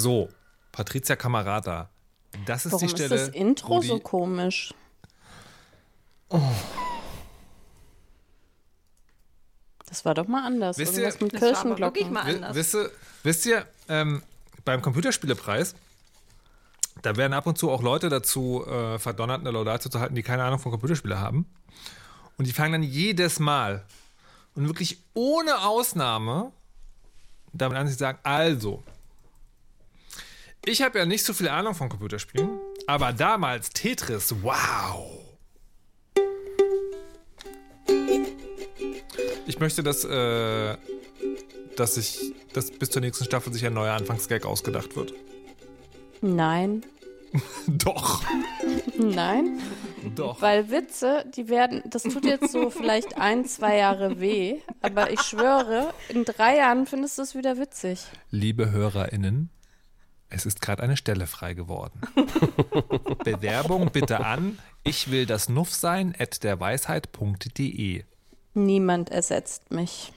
So, Patricia Camarata. Das ist Warum die Stelle. ist das Intro die, so komisch? Das war doch mal anders. Wisst Irgendwas ihr- mit Das war aber Kirchenglocken. wirklich mal anders. Wisst ihr, wisst ihr ähm, beim Computerspielepreis, da werden ab und zu auch Leute dazu äh, verdonnert, eine Laudatio zu halten, die keine Ahnung von Computerspiele haben. Und die fangen dann jedes Mal und wirklich ohne Ausnahme damit an, sie sagen, also, ich habe ja nicht so viel Ahnung von Computerspielen, aber damals Tetris, wow. Ich möchte, dass, äh, dass, ich, dass bis zur nächsten Staffel sich ein neuer Anfangsgag ausgedacht wird. Nein. Doch. Nein. Doch. Weil Witze, die werden, das tut jetzt so vielleicht ein, zwei Jahre weh, aber ich schwöre, in drei Jahren findest du es wieder witzig. Liebe HörerInnen, es ist gerade eine Stelle frei geworden. Bewerbung bitte an ich will das Nuff sein at derweisheit.de. Niemand ersetzt mich.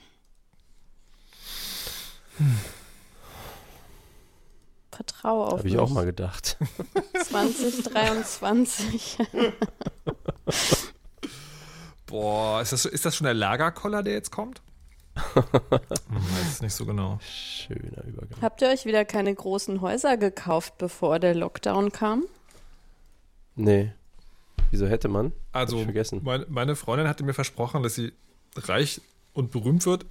Vertraue auf Habe ich mich. auch mal gedacht. 2023. Boah, ist das, ist das schon der Lagerkoller, der jetzt kommt? Weiß es nicht so genau. Schöner Übergang. Habt ihr euch wieder keine großen Häuser gekauft, bevor der Lockdown kam? Nee. Wieso hätte man? Also, vergessen. Meine, meine Freundin hatte mir versprochen, dass sie reich und berühmt wird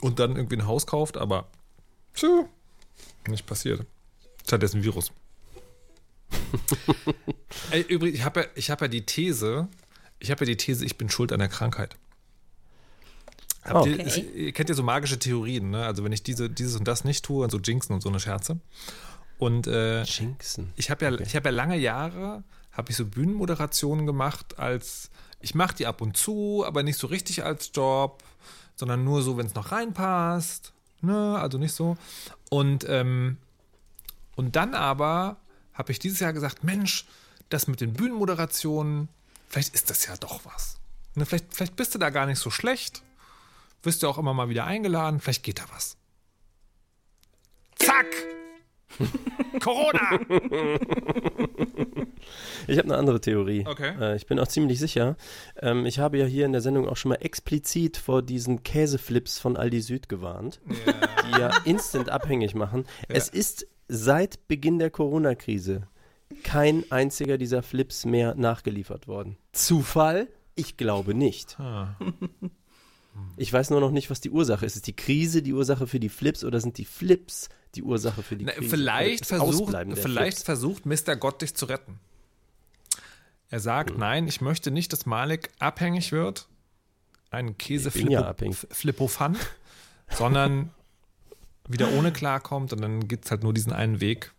und dann irgendwie ein Haus kauft, aber tja, nicht passiert. Stattdessen Virus. Ey, übrigens, ich habe ja, ich hab ja die These, ich habe ja die These, ich bin schuld an der Krankheit. Habt ihr, Okay. es- ihr kennt ja so magische Theorien, ne? Also wenn ich diese, dieses und das nicht tue und so Jinxen und so eine Scherze. Und äh, Jinxen. ich habe ja, ich habe ja lange Jahre, habe ich so Bühnenmoderationen gemacht als, ich mache die ab und zu, aber nicht so richtig als Job, sondern nur so, wenn es noch reinpasst. Ne, also nicht so. Und, ähm, und dann aber habe ich dieses Jahr gesagt, Mensch, das mit den Bühnenmoderationen, vielleicht ist das ja doch was. Ne, vielleicht, vielleicht bist du da gar nicht so schlecht. Wirst du auch immer mal wieder eingeladen, vielleicht geht da was. Zack! Corona! Ich habe eine andere Theorie. Okay. Äh, ich bin auch ziemlich sicher. Ähm, ich habe ja hier in der Sendung auch schon mal explizit vor diesen Käseflips von Aldi Süd gewarnt, die ja instant abhängig machen. Es ist seit Beginn der Corona-Krise kein einziger dieser Flips mehr nachgeliefert worden. Zufall? Ich glaube nicht. Ah. Ich weiß nur noch nicht, was die Ursache ist. Ist die Krise die Ursache für die Flips oder sind die Flips die Ursache für die Na, Krise? vielleicht Das versucht, vielleicht Flips. versucht Mr. Gott dich zu retten. Er sagt, nein, ich möchte nicht, dass Malik abhängig wird, ein bin ja. Käse-Flippofant, sondern wieder ohne klarkommt und dann gibt es halt nur diesen einen Weg.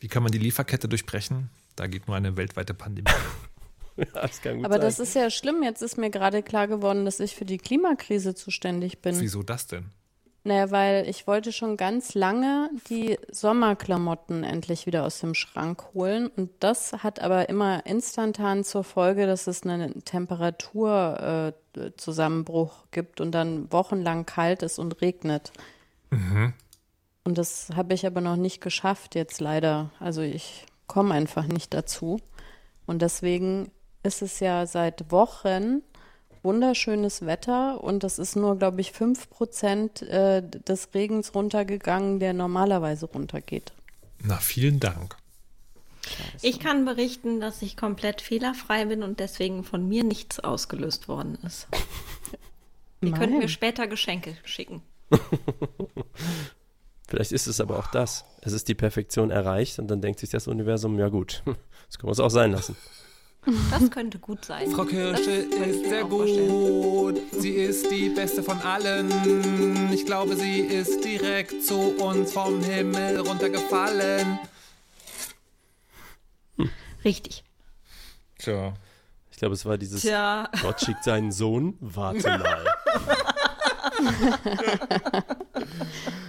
Wie kann man die Lieferkette durchbrechen? Da geht nur eine weltweite Pandemie. Das kann gut Aber sein. das ist ja schlimm. Jetzt ist mir gerade klar geworden, dass ich für die Klimakrise zuständig bin. Wieso das denn? Naja, weil ich wollte schon ganz lange die Sommerklamotten endlich wieder aus dem Schrank holen. Und das hat aber immer instantan zur Folge, dass es einen Temperaturzusammenbruch äh, gibt und dann wochenlang kalt ist und regnet. Und das habe ich aber noch nicht geschafft jetzt leider. Also ich komme einfach nicht dazu. Und deswegen ist es ja seit Wochen wunderschönes Wetter und das ist nur, glaube ich, 5 Prozent äh, des Regens runtergegangen, der normalerweise runtergeht. Na, vielen Dank. Ich kann berichten, dass ich komplett fehlerfrei bin und deswegen von mir nichts ausgelöst worden ist. Ihr könnt Nein. mir später Geschenke schicken. Vielleicht ist es aber auch das. Es ist die Perfektion erreicht und dann denkt sich das Universum, ja gut, das können wir es auch sein lassen. Das könnte gut sein. Frau Kirsche ist sehr vorstellen. gut. Sie ist die beste von allen. Ich glaube, sie ist direkt zu uns vom Himmel runtergefallen. Richtig. Tja. Ich glaube, es war dieses Tja, Gott schickt seinen Sohn, warte mal.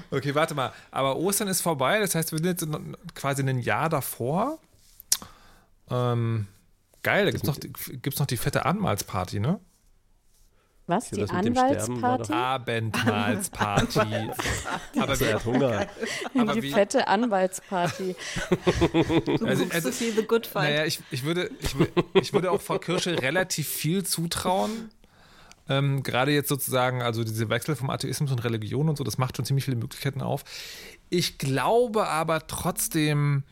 Okay, warte mal. Aber Ostern ist vorbei. Das heißt, wir sind jetzt quasi ein Jahr davor. Ähm, geil, da gibt es noch, die- gibt's noch die fette Anmalsparty, ne? Was? Die Anwaltsparty? Abendmahlsparty. aber wer hat Hunger? Aber die wie, fette Anwaltsparty. also, also, the good fight. Naja, ich, ich, würde, ich, ich würde auch Frau Kirsche relativ viel zutrauen. Ähm, Gerade jetzt sozusagen, also diese Wechsel vom Atheismus und Religion und so, das macht schon ziemlich viele Möglichkeiten auf. Ich glaube aber trotzdem,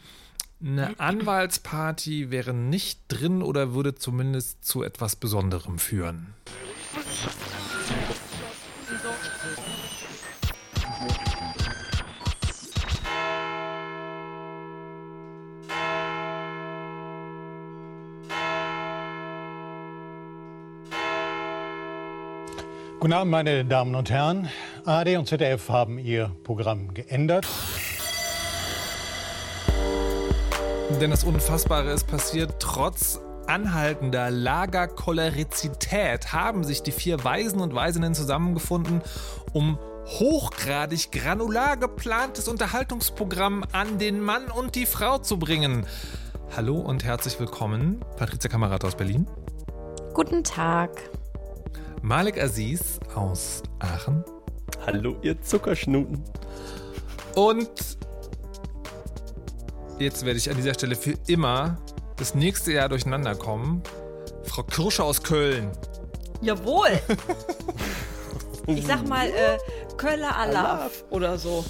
eine Anwaltsparty wäre nicht drin oder würde zumindest zu etwas Besonderem führen. Guten Abend, meine Damen und Herren. ARD und ZDF haben ihr Programm geändert. Denn das Unfassbare ist passiert. Trotz anhaltender Lagercholerizität haben sich die vier Weisen und Weisinnen zusammengefunden, um hochgradig granular geplantes Unterhaltungsprogramm an den Mann und die Frau zu bringen. Hallo und herzlich willkommen, Patricia Kamerad aus Berlin. Guten Tag. Malik Aziz aus Aachen. Hallo, ihr Zuckerschnuten. Und jetzt werde ich an dieser Stelle für immer das nächste Jahr durcheinander kommen. Frau Kirsche aus Köln. Jawohl. ich sag mal äh, Köller Alaf oder so.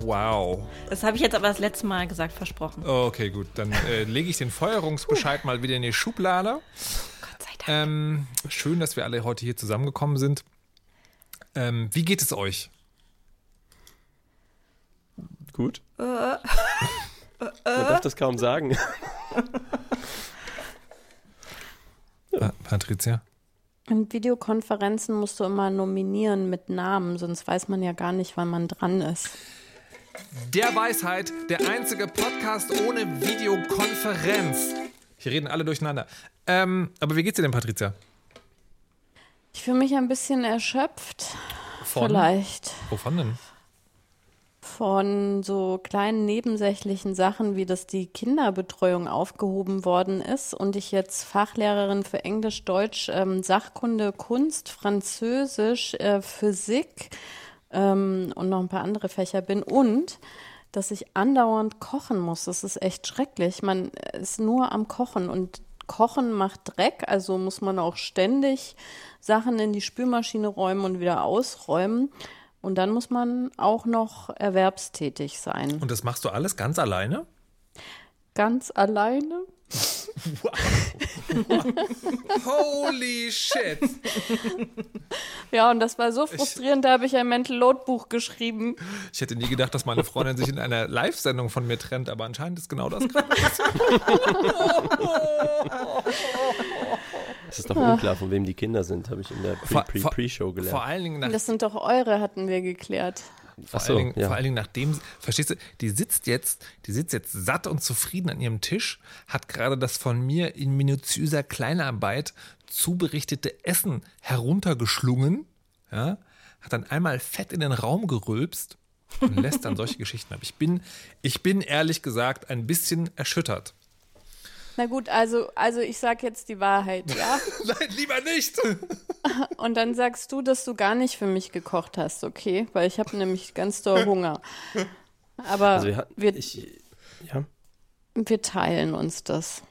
Wow. Das habe ich jetzt aber das letzte Mal gesagt, versprochen. Okay, gut. Dann äh, lege ich den Feuerungsbescheid mal wieder in die Schublade. Ähm, schön, dass wir alle heute hier zusammengekommen sind. Ähm, wie geht es euch? Gut. Äh. Man darf das kaum sagen. ja. Patricia? In Videokonferenzen musst du immer nominieren mit Namen, sonst weiß man ja gar nicht, wann man dran ist. Der Weisheit, der einzige Podcast ohne Videokonferenz. Hier reden alle durcheinander. Ähm, aber wie geht's dir denn, Patricia? Ich fühle mich ein bisschen erschöpft. Von? Vielleicht. Wovon denn? Von so kleinen nebensächlichen Sachen, wie dass die Kinderbetreuung aufgehoben worden ist und ich jetzt Fachlehrerin für Englisch, Deutsch, ähm, Sachkunde, Kunst, Französisch, äh, Physik ähm, und noch ein paar andere Fächer bin und dass ich andauernd kochen muss. Das ist echt schrecklich. Man ist nur am Kochen und Kochen macht Dreck, also muss man auch ständig Sachen in die Spülmaschine räumen und wieder ausräumen. Und dann muss man auch noch erwerbstätig sein. Und das machst du alles ganz alleine? Ganz alleine? Wow. Holy shit. Ja, und das war so frustrierend, ich, da habe ich ein Mental Load Buch geschrieben. Ich hätte nie gedacht, dass meine Freundin sich in einer Live-Sendung von mir trennt, aber anscheinend ist genau das gerade. Es ist doch unklar, von wem die Kinder sind, habe ich in der Pre-Pre-Pre-Show gelernt. Vor allen Dingen nach Das sind doch eure, hatten wir geklärt. Vor, so, allen Dingen, ja. vor allen Dingen nachdem, verstehst du, die sitzt jetzt, die sitzt jetzt satt und zufrieden an ihrem Tisch, hat gerade das von mir in minutiöser Kleinarbeit zuberichtete Essen heruntergeschlungen, ja, hat dann einmal fett in den Raum gerülpst und lässt dann solche Geschichten ab. Ich bin, ich bin ehrlich gesagt ein bisschen erschüttert. Na gut, also, also ich sag jetzt die Wahrheit, ja? Nein, lieber nicht. Und dann sagst du, dass du gar nicht für mich gekocht hast, okay? Weil ich habe nämlich ganz doll Hunger. Aber also, ja, wir, ich, ja. wir teilen uns das.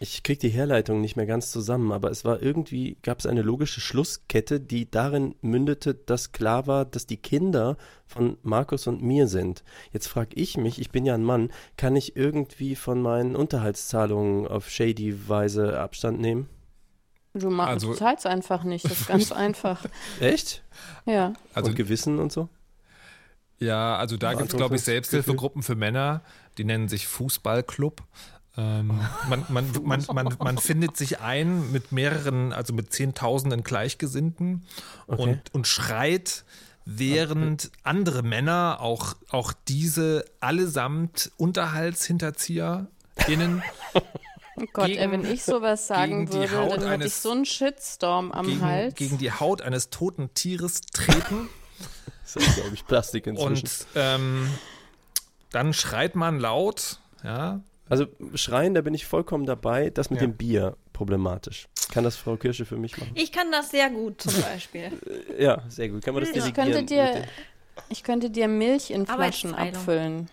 Ich kriege die Herleitung nicht mehr ganz zusammen, aber es war irgendwie, gab es eine logische Schlusskette, die darin mündete, dass klar war, dass die Kinder von Markus und mir sind. Jetzt frage ich mich, ich bin ja ein Mann, kann ich irgendwie von meinen Unterhaltszahlungen auf shady Weise Abstand nehmen? Du, machst, also, zahlst einfach nicht, das ist ganz einfach. Echt? Ja. Also und Gewissen und so? Ja, also da gibt es, glaube ich, Selbsthilfegruppen für Männer, die nennen sich Fußballclub. Ähm, man, man, man, man, man findet sich ein mit mehreren, also mit Zehntausenden Gleichgesinnten okay. und, und schreit, während andere Männer, auch, auch diese allesamt UnterhaltshinterzieherInnen, Oh Gott, gegen, ey, wenn ich sowas sagen würde, dann hätte ich so einen Shitstorm am gegen, Hals. Gegen die Haut eines toten Tieres treten. das ist, glaube ich, Plastik inzwischen. Und ähm, dann schreit man laut, ja, also schreien, da bin ich vollkommen dabei. Das mit ja. dem Bier problematisch. Kann das Frau Kirsche für mich machen? Ich kann das sehr gut zum Beispiel. ja, sehr gut. Kann man das ich könnte dir, Ich könnte dir Milch in Flaschen abfüllen.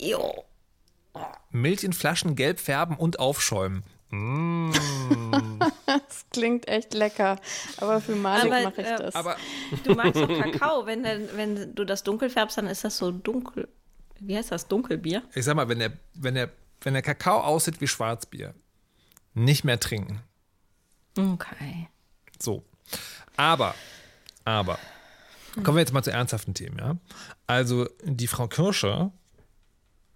Jo. Milch in Flaschen gelb färben und aufschäumen. Mm. das klingt echt lecker. Aber für Malik mache ich äh, das. Aber du magst doch Kakao. Wenn, wenn du das dunkel färbst, dann ist das so dunkel. Wie heißt das? Dunkelbier? Ich sag mal, wenn der, wenn der, wenn der Kakao aussieht wie Schwarzbier, nicht mehr trinken. Okay. So. Aber, aber, kommen wir jetzt mal zu ernsthaften Themen, ja? Also, die Frau Kirsche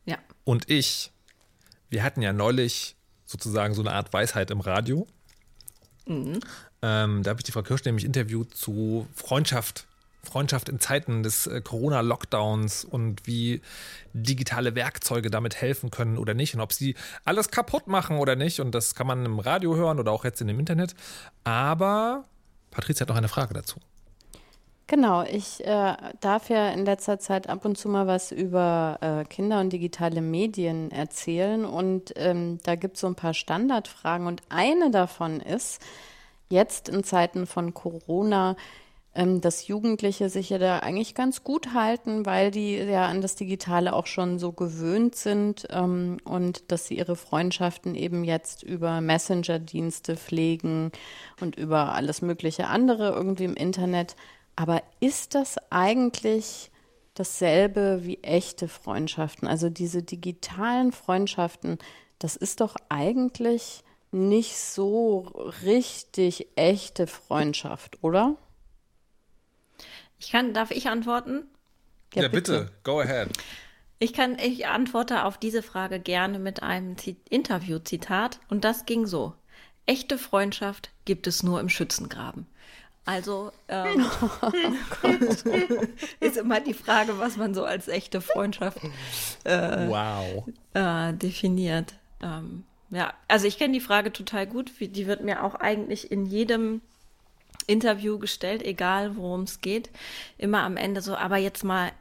ja. und ich, wir hatten ja neulich sozusagen so eine Art Weisheit im Radio. Mhm. Ähm, da habe ich die Frau Kirsch nämlich interviewt zu Freundschaft. Freundschaft in Zeiten des äh, Corona-Lockdowns und wie digitale Werkzeuge damit helfen können oder nicht und ob sie alles kaputt machen oder nicht. Und das kann man im Radio hören oder auch jetzt in dem Internet. Aber Patricia hat noch eine Frage dazu. Genau, ich äh, darf ja in letzter Zeit ab und zu mal was über äh, Kinder und digitale Medien erzählen und ähm, da gibt es so ein paar Standardfragen und eine davon ist, jetzt in Zeiten von Corona, ähm, dass Jugendliche sich ja da eigentlich ganz gut halten, weil die ja an das Digitale auch schon so gewöhnt sind ähm, und dass sie ihre Freundschaften eben jetzt über Messenger-Dienste pflegen und über alles mögliche andere irgendwie im Internet. Aber ist das eigentlich dasselbe wie echte Freundschaften? Also diese digitalen Freundschaften, das ist doch eigentlich nicht so richtig echte Freundschaft, oder? Ich kann, darf ich antworten? Ja, ja bitte. bitte, go ahead. Ich kann, ich antworte auf diese Frage gerne mit einem Interview-Zitat und das ging so. Echte Freundschaft gibt es nur im Schützengraben. Also ähm, ist immer die Frage, was man so als echte Freundschaft äh, wow. äh, definiert. Ähm, ja, also ich kenne die Frage total gut. Die wird mir auch eigentlich in jedem Interview gestellt, egal worum es geht. Immer am Ende so, aber jetzt mal,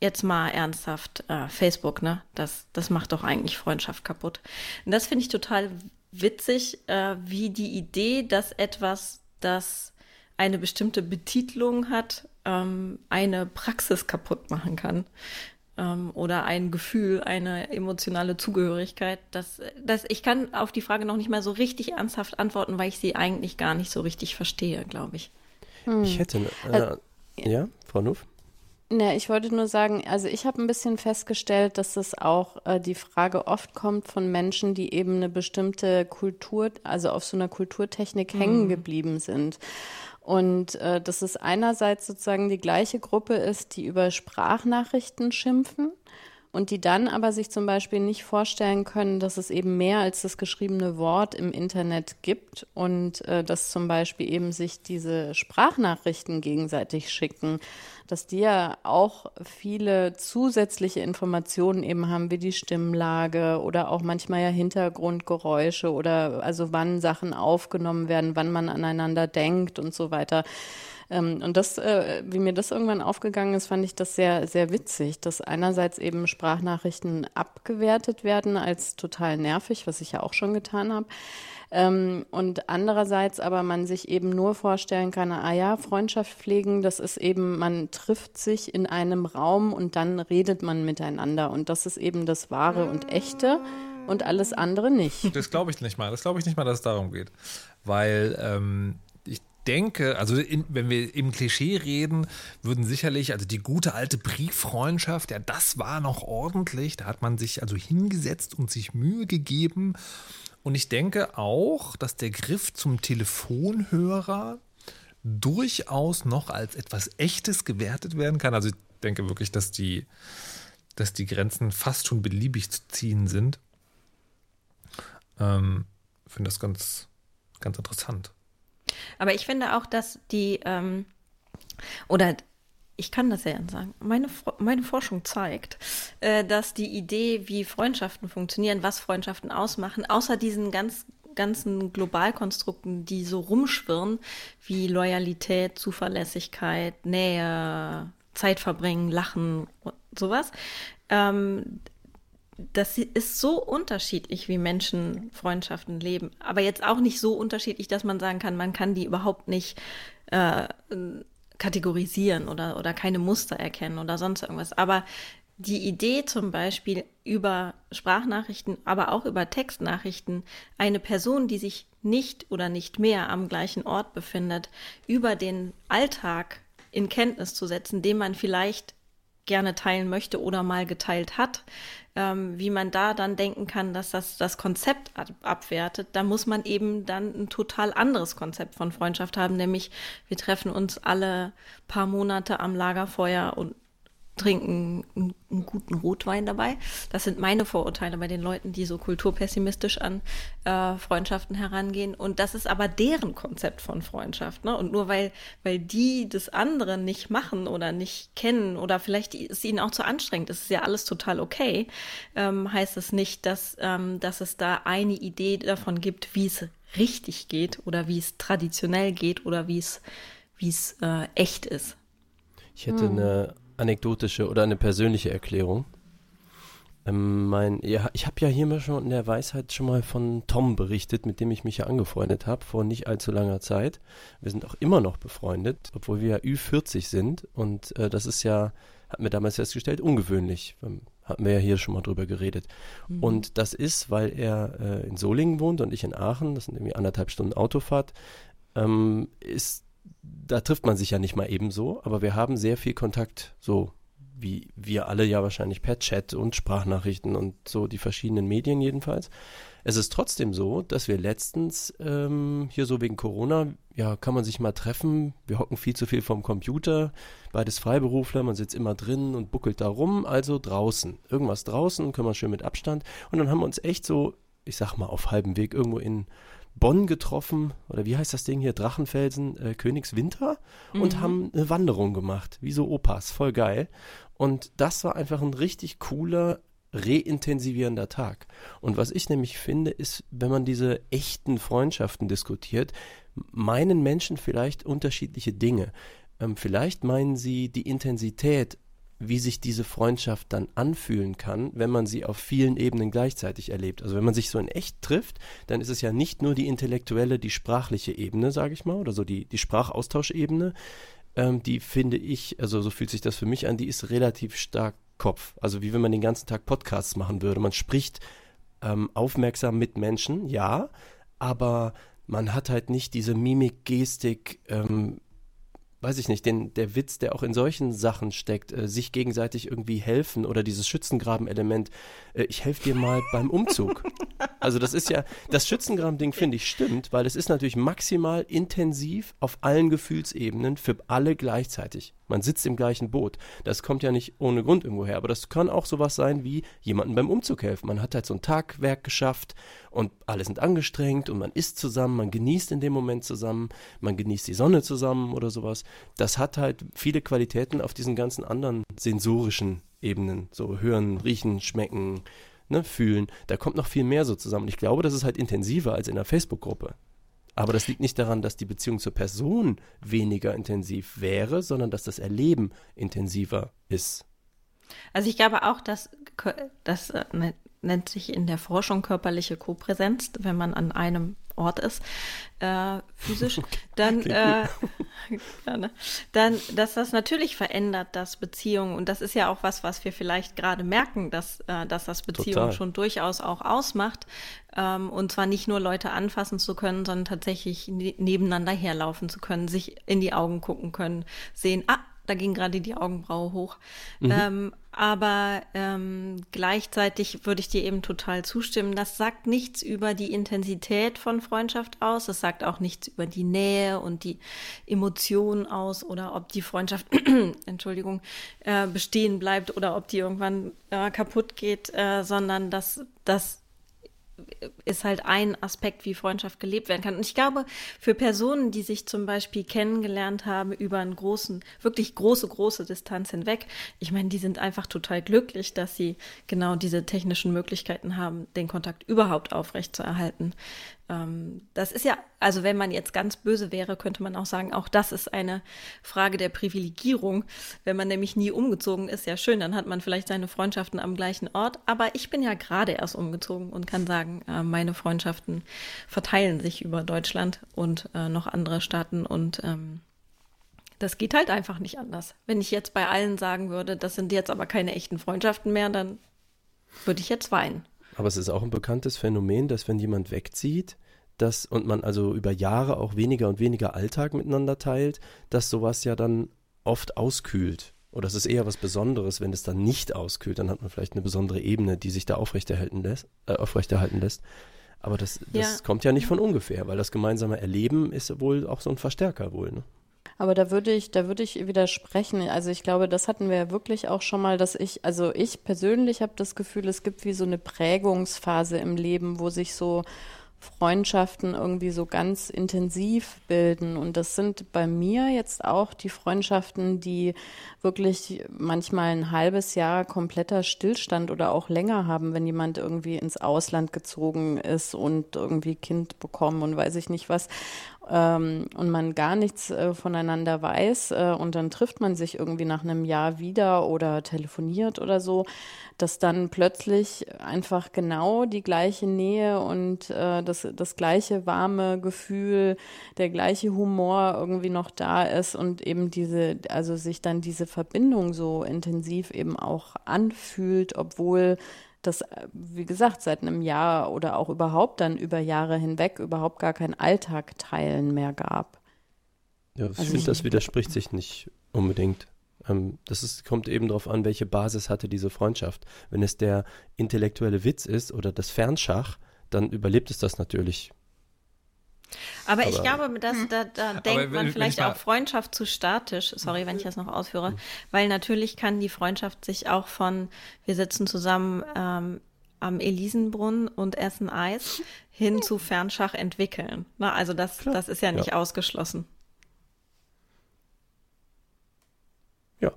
jetzt mal ernsthaft, äh, Facebook, ne? Das, das macht doch eigentlich Freundschaft kaputt. Und das finde ich total witzig, äh, wie die Idee, dass etwas, das eine bestimmte Betitelung hat, ähm, eine Praxis kaputt machen kann. Ähm, oder ein Gefühl, eine emotionale Zugehörigkeit. Das, das, ich kann auf die Frage noch nicht mal so richtig ernsthaft antworten, weil ich sie eigentlich gar nicht so richtig verstehe, glaube ich. Hm. Ich hätte. Äh, äh, ja, Frau Nuff? Ja, ich wollte nur sagen, also ich habe ein bisschen festgestellt, dass es auch äh, die Frage oft kommt von Menschen, die eben eine bestimmte Kultur, also auf so einer Kulturtechnik mhm. hängen geblieben sind. Und äh, dass es einerseits sozusagen die gleiche Gruppe ist, die über Sprachnachrichten schimpfen und die dann aber sich zum Beispiel nicht vorstellen können, dass es eben mehr als das geschriebene Wort im Internet gibt und äh, dass zum Beispiel eben sich diese Sprachnachrichten gegenseitig schicken dass die ja auch viele zusätzliche Informationen eben haben, wie die Stimmlage oder auch manchmal ja Hintergrundgeräusche oder also wann Sachen aufgenommen werden, wann man aneinander denkt und so weiter. Ähm, und das, äh, wie mir das irgendwann aufgegangen ist, fand ich das sehr, sehr witzig, dass einerseits eben Sprachnachrichten abgewertet werden als total nervig, was ich ja auch schon getan habe. Ähm, und andererseits aber man sich eben nur vorstellen kann, ah ja, Freundschaft pflegen, das ist eben, man trifft sich in einem Raum und dann redet man miteinander. Und das ist eben das Wahre und Echte und alles andere nicht. Das glaube ich nicht mal. Das glaube ich nicht mal, dass es darum geht. Weil ähm, denke, also in, wenn wir im Klischee reden, würden sicherlich, also die gute alte Brieffreundschaft, ja, das war noch ordentlich. Da hat man sich also hingesetzt und sich Mühe gegeben und ich denke auch, dass der Griff zum Telefonhörer durchaus noch als etwas Echtes gewertet werden kann. Also ich denke wirklich, dass die, dass die Grenzen fast schon beliebig zu ziehen sind. Ähm, finde das ganz, ganz interessant. Aber ich finde auch, dass die ähm, oder ich kann das ja sagen, meine, meine Forschung zeigt, äh, dass die Idee, wie Freundschaften funktionieren, was Freundschaften ausmachen, außer diesen ganz ganzen Globalkonstrukten, die so rumschwirren, wie Loyalität, Zuverlässigkeit, Nähe, Zeit verbringen, Lachen, sowas, ähm, das ist so unterschiedlich, wie Menschen Freundschaften leben. Aber jetzt auch nicht so unterschiedlich, dass man sagen kann, man kann die überhaupt nicht äh, kategorisieren oder, oder keine Muster erkennen oder sonst irgendwas. Aber die Idee zum Beispiel über Sprachnachrichten, aber auch über Textnachrichten, eine Person, die sich nicht oder nicht mehr am gleichen Ort befindet, über den Alltag in Kenntnis zu setzen, den man vielleicht gerne teilen möchte oder mal geteilt hat, ähm, wie man da dann denken kann, dass das das Konzept ab abwertet, da muss man eben dann ein total anderes Konzept von Freundschaft haben, nämlich wir treffen uns alle paar Monate am Lagerfeuer und trinken einen, einen, guten Rotwein dabei. Das sind meine Vorurteile bei den Leuten, die so kulturpessimistisch an äh, Freundschaften herangehen. Und das ist aber deren Konzept von Freundschaft. Ne? Und nur weil, weil die das andere nicht machen oder nicht kennen oder vielleicht ist ihnen auch zu anstrengend, das ist ja alles total okay, ähm, heißt es nicht, dass, ähm, dass es da eine Idee davon gibt, wie es richtig geht oder wie es traditionell geht oder wie es, wie es äh, echt ist. Ich hätte hm. eine anekdotische oder eine persönliche Erklärung. Ähm, mein, ja, ich habe ja hier mal schon in der Weisheit schon mal von Tom berichtet, mit dem ich mich ja angefreundet habe, vor nicht allzu langer Zeit. Wir sind auch immer noch befreundet, obwohl wir ja Ü40 sind. Und äh, das ist ja, hatten wir damals festgestellt, ungewöhnlich. Ähm, hatten wir ja hier schon mal drüber geredet. Mhm. Und das ist, weil er äh, in Solingen wohnt und ich in Aachen, das sind irgendwie anderthalb Stunden Autofahrt, ähm, ist da trifft man sich ja nicht mal ebenso, aber wir haben sehr viel Kontakt, so wie wir alle ja wahrscheinlich per Chat und Sprachnachrichten und so die verschiedenen Medien jedenfalls. Es ist trotzdem so, dass wir letztens ähm, hier so wegen Corona, ja, kann man sich mal treffen. Wir hocken viel zu viel vom Computer, beides Freiberufler, man sitzt immer drin und buckelt da rum, also draußen. Irgendwas draußen, können wir schön mit Abstand. Und dann haben wir uns echt so, ich sag mal, auf halbem Weg irgendwo in Bonn getroffen, oder wie heißt das Ding hier, Drachenfelsen, äh, Königswinter, mhm. und haben eine Wanderung gemacht, wie so Opas, voll geil. Und das war einfach ein richtig cooler, reintensivierender Tag. Und was ich nämlich finde, ist, wenn man diese echten Freundschaften diskutiert, meinen Menschen vielleicht unterschiedliche Dinge. Ähm, vielleicht meinen sie die Intensität wie sich diese Freundschaft dann anfühlen kann, wenn man sie auf vielen Ebenen gleichzeitig erlebt. Also wenn man sich so in echt trifft, dann ist es ja nicht nur die intellektuelle, die sprachliche Ebene, sage ich mal, oder so die, die Sprachaustauschebene, ähm, die finde ich, also so fühlt sich das für mich an, die ist relativ stark Kopf. Also wie wenn man den ganzen Tag Podcasts machen würde. Man spricht ähm, aufmerksam mit Menschen, ja, aber man hat halt nicht diese Mimik, Gestik, ähm, weiß ich nicht, den, der Witz, der auch in solchen Sachen steckt, äh, sich gegenseitig irgendwie helfen oder dieses Schützengraben-Element, äh, ich helfe dir mal beim Umzug. Also das ist ja, das Schützengraben-Ding finde ich stimmt, weil es ist natürlich maximal intensiv auf allen Gefühlsebenen für alle gleichzeitig. Man sitzt im gleichen Boot. Das kommt ja nicht ohne Grund irgendwo her, aber das kann auch sowas sein wie jemandem beim Umzug helfen. Man hat halt so ein Tagwerk geschafft und alle sind angestrengt und man isst zusammen, man genießt in dem Moment zusammen, man genießt die Sonne zusammen oder sowas. Das hat halt viele Qualitäten auf diesen ganzen anderen sensorischen Ebenen, so hören, riechen, schmecken, ne, fühlen. Da kommt noch viel mehr so zusammen. Und ich glaube, das ist halt intensiver als in einer Facebook-Gruppe. Aber das liegt nicht daran, dass die Beziehung zur Person weniger intensiv wäre, sondern dass das Erleben intensiver ist. Also ich glaube auch, dass das äh, ne, nennt sich in der Forschung körperliche Kopräsenz, wenn man an einem Ort ist, äh, physisch, dann, äh, ja, ne? dann, dass das natürlich verändert, das Beziehungen. Und das ist ja auch was, was wir vielleicht gerade merken, dass, äh, dass das Beziehungen schon durchaus auch ausmacht. Ähm, und zwar nicht nur Leute anfassen zu können, sondern tatsächlich ne nebeneinander herlaufen zu können, sich in die Augen gucken können, sehen, ah, da ging gerade die Augenbraue hoch. Mhm. Ähm, aber ähm, gleichzeitig würde ich dir eben total zustimmen. Das sagt nichts über die Intensität von Freundschaft aus. Das sagt auch nichts über die Nähe und die Emotionen aus oder ob die Freundschaft, Entschuldigung, äh, bestehen bleibt oder ob die irgendwann äh, kaputt geht, äh, sondern dass das ist halt ein Aspekt, wie Freundschaft gelebt werden kann. Und ich glaube, für Personen, die sich zum Beispiel kennengelernt haben über einen großen, wirklich große, große Distanz hinweg, ich meine, die sind einfach total glücklich, dass sie genau diese technischen Möglichkeiten haben, den Kontakt überhaupt aufrechtzuerhalten. Ähm, das ist ja, also wenn man jetzt ganz böse wäre, könnte man auch sagen, auch das ist eine Frage der Privilegierung. Wenn man nämlich nie umgezogen ist, ja schön, dann hat man vielleicht seine Freundschaften am gleichen Ort. Aber ich bin ja gerade erst umgezogen und kann sagen, äh, meine Freundschaften verteilen sich über Deutschland und äh, noch andere Staaten und ähm, das geht halt einfach nicht anders. Wenn ich jetzt bei allen sagen würde, das sind jetzt aber keine echten Freundschaften mehr, dann würde ich jetzt weinen. Aber es ist auch ein bekanntes Phänomen, dass wenn jemand wegzieht, dass, und man also über Jahre auch weniger und weniger Alltag miteinander teilt, dass sowas ja dann oft auskühlt. Oder es ist eher was Besonderes, wenn es dann nicht auskühlt, dann hat man vielleicht eine besondere Ebene, die sich da aufrechterhalten lässt. Äh, aufrechterhalten lässt. Aber das, das ja. kommt ja nicht von ungefähr, weil das gemeinsame Erleben ist wohl auch so ein Verstärker wohl. Ne? Aber da würde ich, da würde ich widersprechen. Also ich glaube, das hatten wir ja wirklich auch schon mal, dass ich, also ich persönlich habe das Gefühl, es gibt wie so eine Prägungsphase im Leben, wo sich so Freundschaften irgendwie so ganz intensiv bilden. Und das sind bei mir jetzt auch die Freundschaften, die wirklich manchmal ein halbes Jahr kompletter Stillstand oder auch länger haben, wenn jemand irgendwie ins Ausland gezogen ist und irgendwie Kind bekommen und weiß ich nicht was ähm, und man gar nichts äh, voneinander weiß äh, und dann trifft man sich irgendwie nach einem Jahr wieder oder telefoniert oder so, dass dann plötzlich einfach genau die gleiche Nähe und äh, das, das gleiche warme Gefühl, der gleiche Humor irgendwie noch da ist und eben diese, also sich dann diese Verbindung so intensiv eben auch anfühlt, obwohl das, äh, wie gesagt, seit einem Jahr oder auch überhaupt dann über Jahre hinweg überhaupt gar kein Alltag teilen mehr gab. Ja, ich also finde, das widerspricht sich nicht unbedingt. Ähm, das ist, kommt eben darauf an, welche Basis hatte diese Freundschaft. Wenn es der intellektuelle Witz ist oder das Fernschach, dann überlebt es das natürlich aber, aber ich glaube, dass, hm. da, da denkt man vielleicht auch Freundschaft zu statisch. Sorry, wenn ich das noch ausführe. Hm. Weil natürlich kann die Freundschaft sich auch von, wir sitzen zusammen ähm, am Elisenbrunnen und essen Eis hin zu Fernschach entwickeln. Na, also das, das ist ja nicht ja. ausgeschlossen. Ja.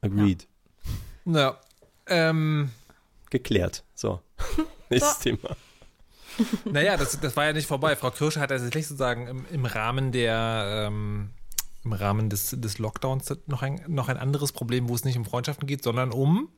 Agreed. Ja. ja. Ähm. Geklärt. So. Nächstes so. Thema. Naja, das, das war ja nicht vorbei. Frau Kirsche hat tatsächlich sozusagen im, im Rahmen der ähm, im Rahmen des, des Lockdowns noch ein, noch ein anderes Problem, wo es nicht um Freundschaften geht, sondern um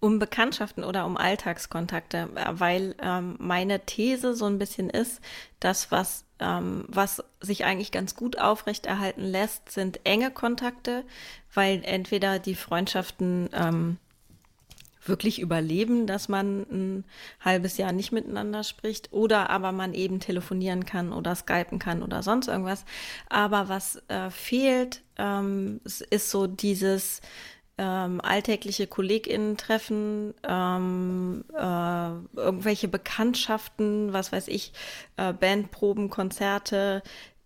um Bekanntschaften oder um Alltagskontakte, weil ähm, meine These so ein bisschen ist, dass was, ähm, was sich eigentlich ganz gut aufrechterhalten lässt, sind enge Kontakte, weil entweder die Freundschaften ähm, wirklich überleben, dass man ein halbes Jahr nicht miteinander spricht oder aber man eben telefonieren kann oder skypen kann oder sonst irgendwas. Aber was äh, fehlt, ähm, ist so dieses ähm, alltägliche KollegInnen-Treffen, ähm, äh, irgendwelche Bekanntschaften, was weiß ich, äh, Bandproben, Konzerte,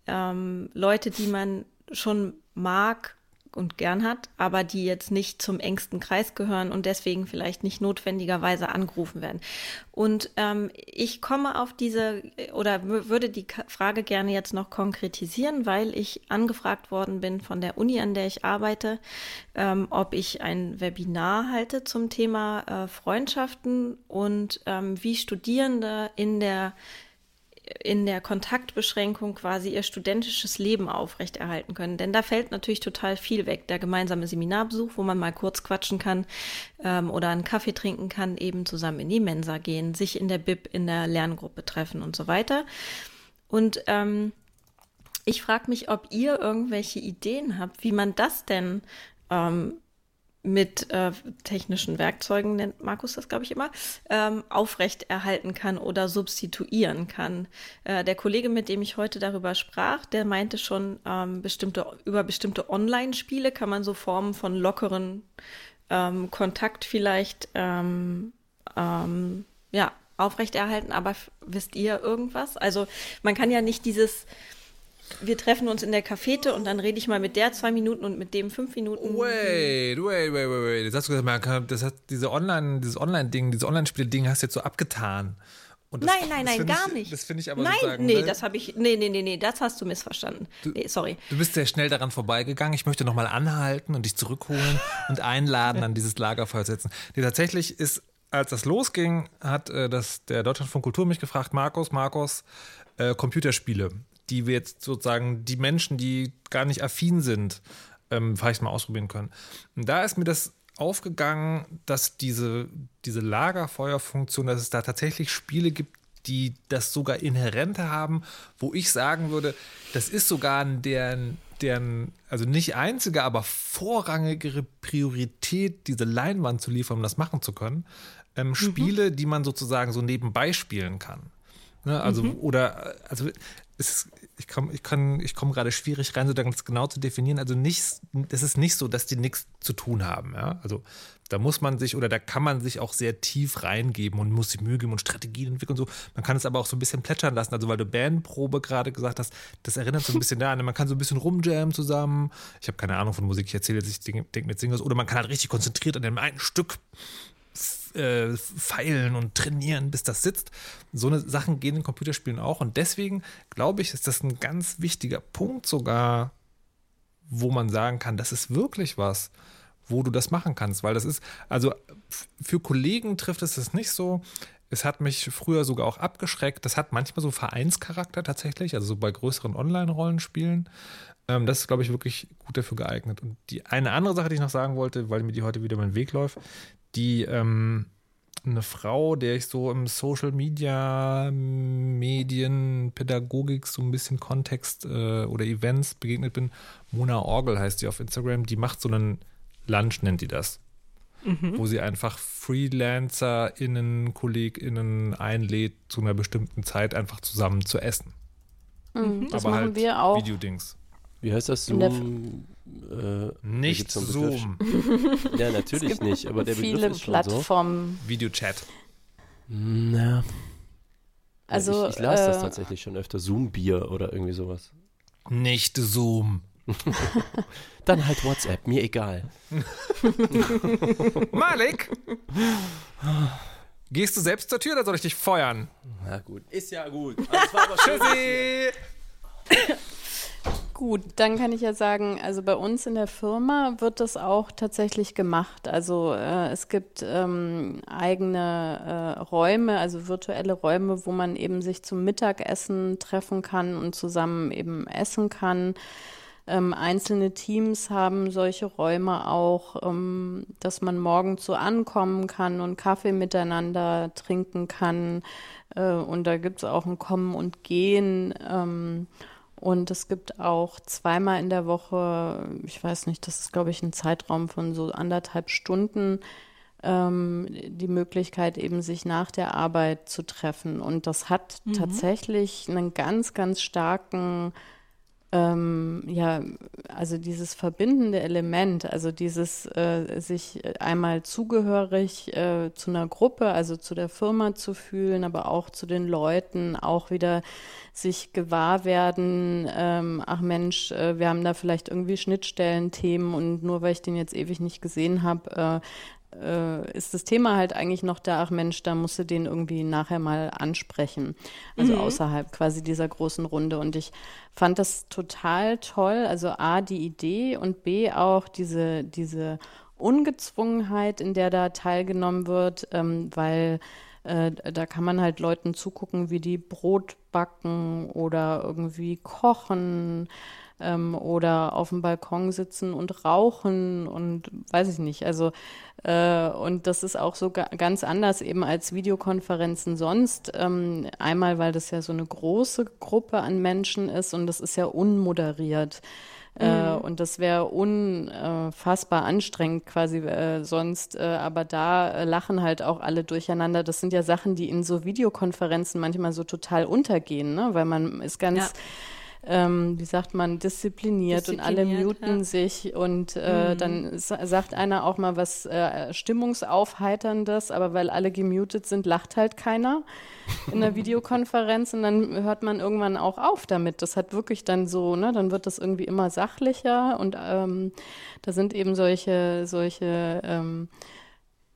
ähm, Leute, die man schon mag und gern hat, aber die jetzt nicht zum engsten Kreis gehören und deswegen vielleicht nicht notwendigerweise angerufen werden. Und ähm, ich komme auf diese oder würde die Frage gerne jetzt noch konkretisieren, weil ich angefragt worden bin von der Uni, an der ich arbeite, ähm, ob ich ein Webinar halte zum Thema äh, Freundschaften und ähm, wie Studierende in der in der Kontaktbeschränkung quasi ihr studentisches Leben aufrechterhalten können. Denn da fällt natürlich total viel weg. Der gemeinsame Seminarbesuch, wo man mal kurz quatschen kann ähm, oder einen Kaffee trinken kann, eben zusammen in die Mensa gehen, sich in der Bib, in der Lerngruppe treffen und so weiter. Und ähm, ich frage mich, ob ihr irgendwelche Ideen habt, wie man das denn ähm, mit äh, technischen Werkzeugen, nennt Markus das, glaube ich, immer, ähm, aufrechterhalten kann oder substituieren kann. Äh, der Kollege, mit dem ich heute darüber sprach, der meinte schon, ähm, bestimmte, über bestimmte Online-Spiele kann man so Formen von lockeren ähm, Kontakt vielleicht ähm, ähm, ja, aufrechterhalten. Aber wisst ihr irgendwas? Also man kann ja nicht dieses wir treffen uns in der Cafete und dann rede ich mal mit der zwei Minuten und mit dem fünf Minuten. Wait, wait, wait, wait, wait. Das hast du gesagt, das hat diese Online, dieses Online-Ding, dieses Online-Spiel-Ding hast du jetzt so abgetan. Das, nein, nein, nein, gar ich, nicht. Das finde ich aber Nein, nee, ne? das habe ich, nee, nee, nee, nee, das hast du missverstanden. Du, nee, sorry. Du bist sehr schnell daran vorbeigegangen. Ich möchte nochmal anhalten und dich zurückholen und einladen, an dieses Lagerfeuer setzen. Nee, tatsächlich ist als das losging, hat äh, das, der Deutschlandfunk Kultur mich gefragt, Markus, Markus, äh, Computerspiele, die wir jetzt sozusagen die Menschen, die gar nicht affin sind, ähm, vielleicht mal ausprobieren können. Und da ist mir das aufgegangen, dass diese, diese Lagerfeuerfunktion, dass es da tatsächlich Spiele gibt, die das sogar inhärenter haben, wo ich sagen würde, das ist sogar deren, deren, also nicht einzige, aber vorrangigere Priorität, diese Leinwand zu liefern, um das machen zu können. Ähm, mhm. Spiele, die man sozusagen so nebenbei spielen kann. Ne, also, mhm. oder, also, es, ich komme ich ich komme gerade schwierig rein, so das genau zu definieren. Also nicht, das ist nicht so, dass die nichts zu tun haben. Ja? Also da muss man sich oder da kann man sich auch sehr tief reingeben und muss sich Mühe geben und Strategien entwickeln und so. Man kann es aber auch so ein bisschen plätschern lassen. Also weil du Bandprobe gerade gesagt hast, das erinnert so ein bisschen daran. Man kann so ein bisschen rumjammen zusammen. Ich habe keine Ahnung von Musik, ich erzähle jetzt, ich denke mit Singles. Oder man kann halt richtig konzentriert an dem einen Stück äh, feilen und trainieren, bis das sitzt. So eine Sachen gehen in Computerspielen auch. Und deswegen glaube ich, ist das ein ganz wichtiger Punkt sogar, wo man sagen kann, das ist wirklich was, wo du das machen kannst. Weil das ist, also für Kollegen trifft es das nicht so. Es hat mich früher sogar auch abgeschreckt. Das hat manchmal so Vereinscharakter tatsächlich, also so bei größeren Online-Rollenspielen. Ähm, das ist, glaube ich, wirklich gut dafür geeignet. Und die eine andere Sache, die ich noch sagen wollte, weil mir die heute wieder meinen Weg läuft, die ähm, eine Frau, der ich so im Social Media, Medien, Pädagogik, so ein bisschen Kontext äh, oder Events begegnet bin. Mona Orgel heißt sie auf Instagram. Die macht so einen Lunch, nennt die das. Mhm. Wo sie einfach FreelancerInnen, KollegInnen einlädt, zu einer bestimmten Zeit einfach zusammen zu essen. Mhm, das Aber machen halt wir auch. Videodings. Wie heißt das? Zoom? Äh, nicht Zoom. ja, natürlich nicht, aber der Begriff ist schon Plattformen. So. Videochat. Na. Also, ich, ich las äh, das tatsächlich schon öfter. Zoom-Bier oder irgendwie sowas. Nicht Zoom. Dann halt WhatsApp, mir egal. Malik! Gehst du selbst zur Tür oder soll ich dich feuern? Na gut. Ist ja gut. Tschüssi! Gut, dann kann ich ja sagen, also bei uns in der Firma wird das auch tatsächlich gemacht. Also äh, es gibt ähm, eigene äh, Räume, also virtuelle Räume, wo man eben sich zum Mittagessen treffen kann und zusammen eben essen kann. Ähm, einzelne Teams haben solche Räume auch, ähm, dass man morgens so ankommen kann und Kaffee miteinander trinken kann. Äh, und da gibt es auch ein Kommen und Gehen. Ähm, und es gibt auch zweimal in der Woche, ich weiß nicht, das ist, glaube ich, ein Zeitraum von so anderthalb Stunden, ähm, die Möglichkeit, eben sich nach der Arbeit zu treffen. Und das hat mhm. tatsächlich einen ganz, ganz starken ähm, ja, also dieses verbindende Element, also dieses äh, sich einmal zugehörig äh, zu einer Gruppe, also zu der Firma zu fühlen, aber auch zu den Leuten, auch wieder sich gewahr werden, ähm, ach Mensch, äh, wir haben da vielleicht irgendwie Schnittstellenthemen und nur weil ich den jetzt ewig nicht gesehen habe, äh, ist das Thema halt eigentlich noch da, ach Mensch, da musst du den irgendwie nachher mal ansprechen. Also mhm. außerhalb quasi dieser großen Runde. Und ich fand das total toll. Also A, die Idee und B, auch diese, diese Ungezwungenheit, in der da teilgenommen wird, ähm, weil äh, da kann man halt Leuten zugucken, wie die Brot backen oder irgendwie kochen ähm, oder auf dem Balkon sitzen und rauchen und weiß ich nicht. Also äh, und das ist auch so ga ganz anders eben als Videokonferenzen sonst. Ähm, einmal, weil das ja so eine große Gruppe an Menschen ist und das ist ja unmoderiert. Äh, mhm. und das wäre unfassbar anstrengend quasi äh, sonst. Äh, aber da äh, lachen halt auch alle durcheinander. Das sind ja Sachen, die in so Videokonferenzen manchmal so total untergehen, ne? weil man ist ganz. Ja ähm, wie sagt man, diszipliniert, diszipliniert und alle muten ja. sich und äh, mhm. dann sagt einer auch mal was äh, Stimmungsaufheiterndes, aber weil alle gemutet sind, lacht halt keiner in der Videokonferenz und dann hört man irgendwann auch auf damit. Das hat wirklich dann so, ne, dann wird das irgendwie immer sachlicher und ähm, da sind eben solche, solche ähm,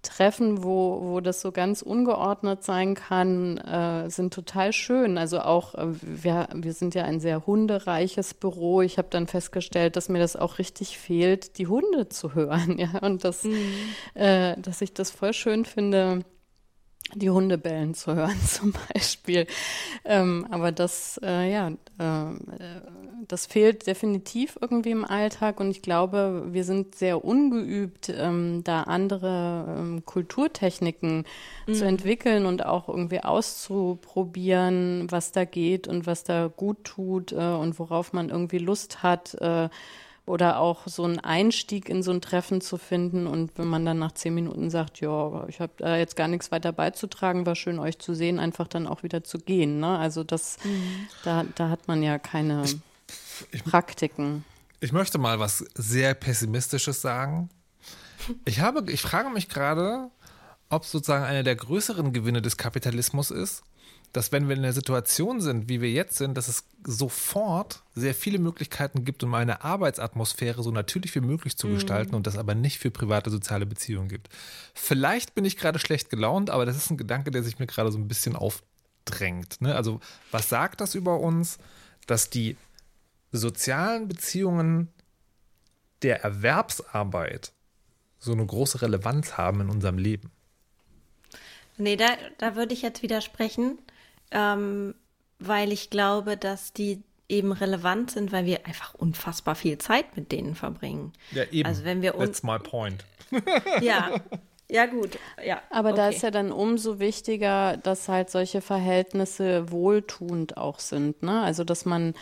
Treffen, wo, wo das so ganz ungeordnet sein kann, äh, sind total schön. Also auch, äh, wir, wir sind ja ein sehr hundereiches Büro. Ich habe dann festgestellt, dass mir das auch richtig fehlt, die Hunde zu hören. Ja, und das, mhm. äh, dass ich das voll schön finde, die Hunde bellen zu hören zum Beispiel. Ähm, aber das, äh, ja, äh, das fehlt definitiv irgendwie im Alltag und ich glaube, wir sind sehr ungeübt, ähm, da andere ähm, Kulturtechniken mhm. zu entwickeln und auch irgendwie auszuprobieren, was da geht und was da gut tut äh, und worauf man irgendwie Lust hat. Oder auch so einen Einstieg in so ein Treffen zu finden. Und wenn man dann nach zehn Minuten sagt, ja, ich habe da jetzt gar nichts weiter beizutragen, war schön euch zu sehen, einfach dann auch wieder zu gehen. Ne? Also das, mhm. da, da hat man ja keine ich, ich, Praktiken. Ich möchte mal was sehr Pessimistisches sagen. Ich habe, ich frage mich gerade, ob sozusagen einer der größeren Gewinne des Kapitalismus ist, dass wenn wir in der Situation sind, wie wir jetzt sind, dass es sofort sehr viele Möglichkeiten gibt, um eine Arbeitsatmosphäre so natürlich wie möglich zu mhm. gestalten und das aber nicht für private soziale Beziehungen gibt. Vielleicht bin ich gerade schlecht gelaunt, aber das ist ein Gedanke, der sich mir gerade so ein bisschen aufdrängt. Ne? Also was sagt das über uns, dass die sozialen Beziehungen der Erwerbsarbeit so eine große Relevanz haben in unserem Leben? Nee, da, da würde ich jetzt widersprechen ähm, weil ich glaube, dass die eben relevant sind, weil wir einfach unfassbar viel Zeit mit denen verbringen. Ja, eben. Also wenn wir That's my point. ja, ja, gut. Ja, Aber okay. da ist ja dann umso wichtiger, dass halt solche Verhältnisse wohltuend auch sind. Ne? Also, dass man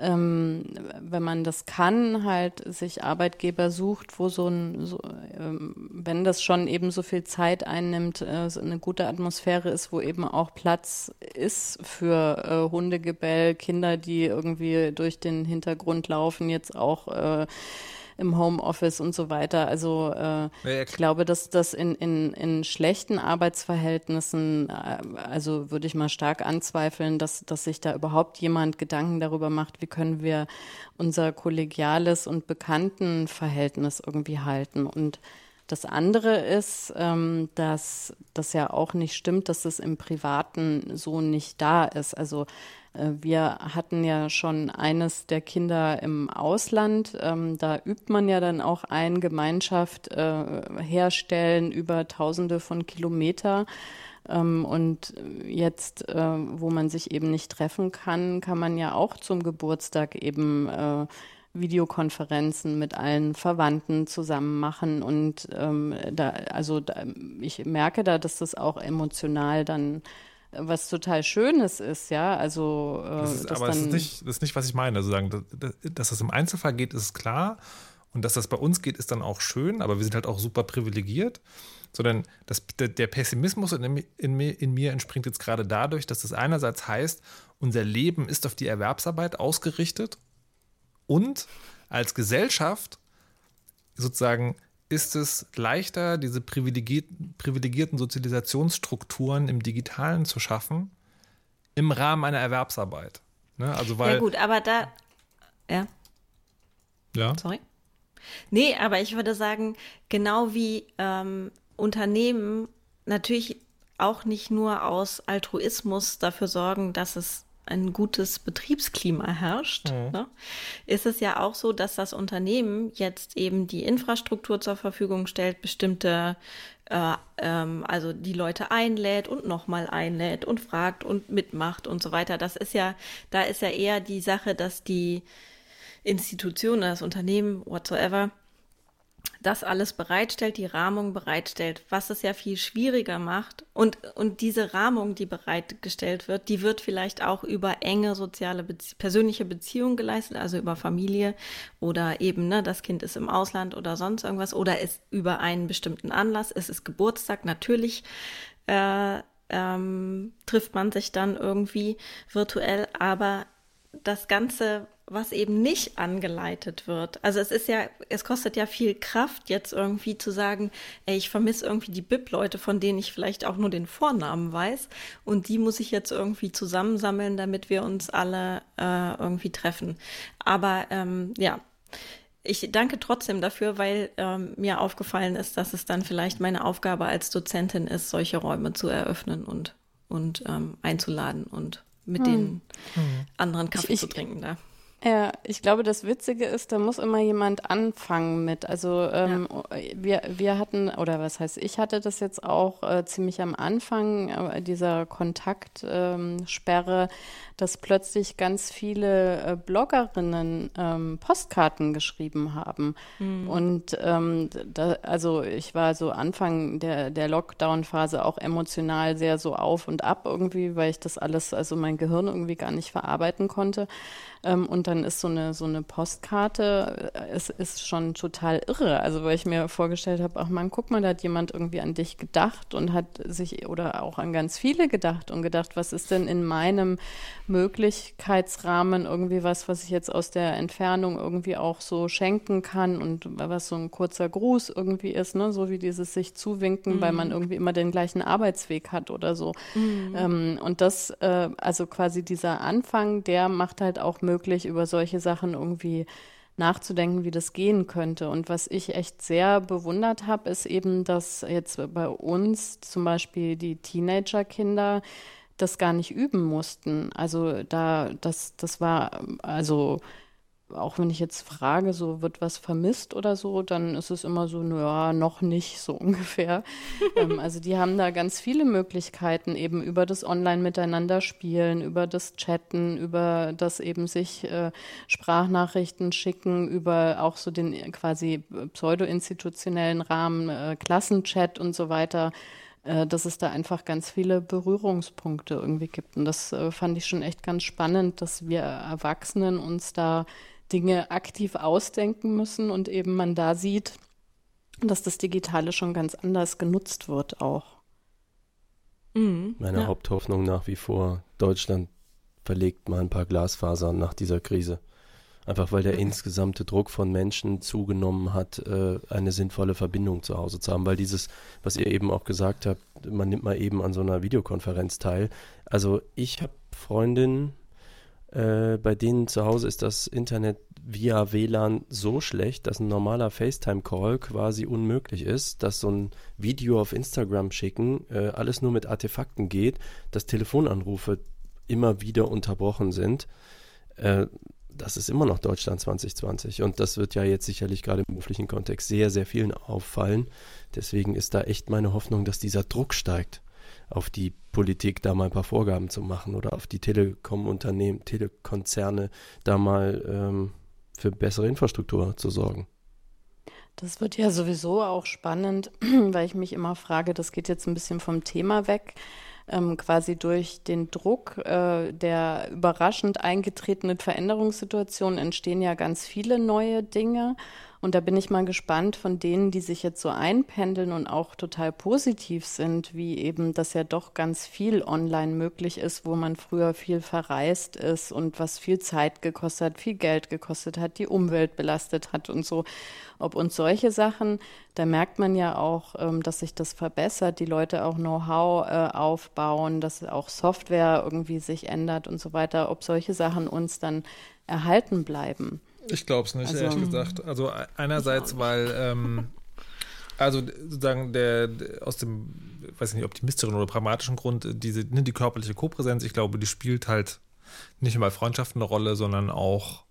ähm, wenn man das kann, halt sich Arbeitgeber sucht, wo so ein, so, ähm, wenn das schon eben so viel Zeit einnimmt, äh, eine gute Atmosphäre ist, wo eben auch Platz ist für äh, Hundegebell, Kinder, die irgendwie durch den Hintergrund laufen, jetzt auch äh, im Homeoffice und so weiter. Also äh, ich glaube, dass das in, in, in schlechten Arbeitsverhältnissen, äh, also würde ich mal stark anzweifeln, dass, dass sich da überhaupt jemand Gedanken darüber macht, wie können wir unser kollegiales und Bekanntenverhältnis irgendwie halten. Und das andere ist, ähm, dass das ja auch nicht stimmt, dass es im Privaten so nicht da ist. Also äh, wir hatten ja schon eines der Kinder im Ausland. Ähm, da übt man ja dann auch ein Gemeinschaft äh, herstellen über Tausende von Kilometer. Ähm, und jetzt, äh, wo man sich eben nicht treffen kann, kann man ja auch zum Geburtstag eben äh, Videokonferenzen mit allen Verwandten zusammen machen. Und ähm, da, also da, ich merke da, dass das auch emotional dann was total Schönes ist, ja. Also, äh, das ist, aber das ist, nicht, das ist nicht, was ich meine. Also sagen, dass, dass das im Einzelfall geht, ist klar. Und dass das bei uns geht, ist dann auch schön, aber wir sind halt auch super privilegiert. Sondern das, der Pessimismus in, in, in mir entspringt jetzt gerade dadurch, dass das einerseits heißt, unser Leben ist auf die Erwerbsarbeit ausgerichtet und als Gesellschaft sozusagen ist es leichter, diese privilegierten, privilegierten Sozialisationsstrukturen im Digitalen zu schaffen, im Rahmen einer Erwerbsarbeit. Ne? Also weil, ja gut, aber da, ja. Ja. Sorry. Nee, aber ich würde sagen, genau wie ähm, Unternehmen natürlich auch nicht nur aus Altruismus dafür sorgen, dass es ein gutes Betriebsklima herrscht, mhm. ne, ist es ja auch so, dass das Unternehmen jetzt eben die Infrastruktur zur Verfügung stellt, bestimmte, äh, ähm, also die Leute einlädt und nochmal einlädt und fragt und mitmacht und so weiter. Das ist ja, da ist ja eher die Sache, dass die Institution, das Unternehmen, whatsoever, das alles bereitstellt, die Rahmung bereitstellt, was es ja viel schwieriger macht. Und, und diese Rahmung, die bereitgestellt wird, die wird vielleicht auch über enge soziale, Bezie persönliche Beziehungen geleistet, also über Familie oder eben, ne, das Kind ist im Ausland oder sonst irgendwas oder ist über einen bestimmten Anlass, es ist Geburtstag, natürlich äh, ähm, trifft man sich dann irgendwie virtuell, aber das Ganze was eben nicht angeleitet wird. Also es ist ja, es kostet ja viel Kraft, jetzt irgendwie zu sagen, ey, ich vermisse irgendwie die BIP-Leute, von denen ich vielleicht auch nur den Vornamen weiß. Und die muss ich jetzt irgendwie zusammensammeln, damit wir uns alle äh, irgendwie treffen. Aber ähm, ja, ich danke trotzdem dafür, weil ähm, mir aufgefallen ist, dass es dann vielleicht meine Aufgabe als Dozentin ist, solche Räume zu eröffnen und, und ähm, einzuladen und mit hm. den hm. anderen Kaffee ich, zu trinken da. Ja, ich glaube, das Witzige ist, da muss immer jemand anfangen mit. Also ähm, ja. wir, wir hatten, oder was heißt, ich hatte das jetzt auch äh, ziemlich am Anfang äh, dieser Kontaktsperre, ähm, dass plötzlich ganz viele äh, Bloggerinnen ähm, Postkarten geschrieben haben. Mhm. Und ähm, da, also ich war so Anfang der, der Lockdown-Phase auch emotional sehr so auf und ab irgendwie, weil ich das alles, also mein Gehirn irgendwie gar nicht verarbeiten konnte. Ähm, und dann ist so eine, so eine Postkarte, äh, es ist schon total irre. Also weil ich mir vorgestellt habe, ach man, guck mal, da hat jemand irgendwie an dich gedacht und hat sich oder auch an ganz viele gedacht und gedacht, was ist denn in meinem Möglichkeitsrahmen irgendwie was, was ich jetzt aus der Entfernung irgendwie auch so schenken kann und was so ein kurzer Gruß irgendwie ist, ne? so wie dieses sich zuwinken, mhm. weil man mhm. irgendwie immer den gleichen Arbeitsweg hat oder so. Mhm. Ähm, und das, äh, also quasi dieser Anfang, der macht halt auch möglich, über solche Sachen irgendwie nachzudenken, wie das gehen könnte. Und was ich echt sehr bewundert habe, ist eben, dass jetzt bei uns zum Beispiel die Teenagerkinder das gar nicht üben mussten. Also da, das, das war, also auch wenn ich jetzt frage, so wird was vermisst oder so, dann ist es immer so, naja, noch nicht so ungefähr. ähm, also die haben da ganz viele Möglichkeiten, eben über das Online-Miteinander spielen, über das Chatten, über das eben sich äh, Sprachnachrichten schicken, über auch so den quasi pseudo-institutionellen Rahmen, äh, Klassenchat und so weiter äh, dass es da einfach ganz viele Berührungspunkte irgendwie gibt. Und das äh, fand ich schon echt ganz spannend, dass wir Erwachsenen uns da Dinge aktiv ausdenken müssen und eben man da sieht, dass das Digitale schon ganz anders genutzt wird auch. Mhm, Meine ja. Haupthoffnung nach wie vor, Deutschland verlegt mal ein paar Glasfasern nach dieser Krise. Einfach weil der mhm. insgesamte Druck von Menschen zugenommen hat, äh, eine sinnvolle Verbindung zu Hause zu haben. Weil dieses, was ihr eben auch gesagt habt, man nimmt mal eben an so einer Videokonferenz teil. Also ich habe Freundinnen, äh, bei denen zu Hause ist das Internet via WLAN so schlecht, dass ein normaler FaceTime-Call quasi unmöglich ist, dass so ein Video auf Instagram schicken äh, alles nur mit Artefakten geht, dass Telefonanrufe immer wieder unterbrochen sind. Äh, das ist immer noch Deutschland 2020 und das wird ja jetzt sicherlich gerade im beruflichen Kontext sehr, sehr vielen auffallen. Deswegen ist da echt meine Hoffnung, dass dieser Druck steigt auf die Politik, da mal ein paar Vorgaben zu machen oder auf die Telekom-Unternehmen, Telekonzerne, da mal ähm, für bessere Infrastruktur zu sorgen. Das wird ja sowieso auch spannend, weil ich mich immer frage, das geht jetzt ein bisschen vom Thema weg ähm, quasi durch den Druck äh, der überraschend eingetretenen Veränderungssituation entstehen ja ganz viele neue Dinge. Und da bin ich mal gespannt von denen, die sich jetzt so einpendeln und auch total positiv sind, wie eben, dass ja doch ganz viel online möglich ist, wo man früher viel verreist ist und was viel Zeit gekostet hat, viel Geld gekostet hat, die Umwelt belastet hat und so. Ob uns solche Sachen, da merkt man ja auch, ähm, dass sich das verbessert, die Leute auch Know-how äh, aufbauen, dass auch Software irgendwie sich ändert und so weiter, ob solche Sachen uns dann erhalten bleiben. Ich glaube es nicht, also, ehrlich gesagt. Also einerseits, weil ähm, also sozusagen der, der, aus dem, weiß ich nicht, optimistischen oder pragmatischen Grund, diese, ne, die körperliche Kopräsenz, ich glaube, die spielt halt nicht nur bei Freundschaften eine Rolle, sondern auch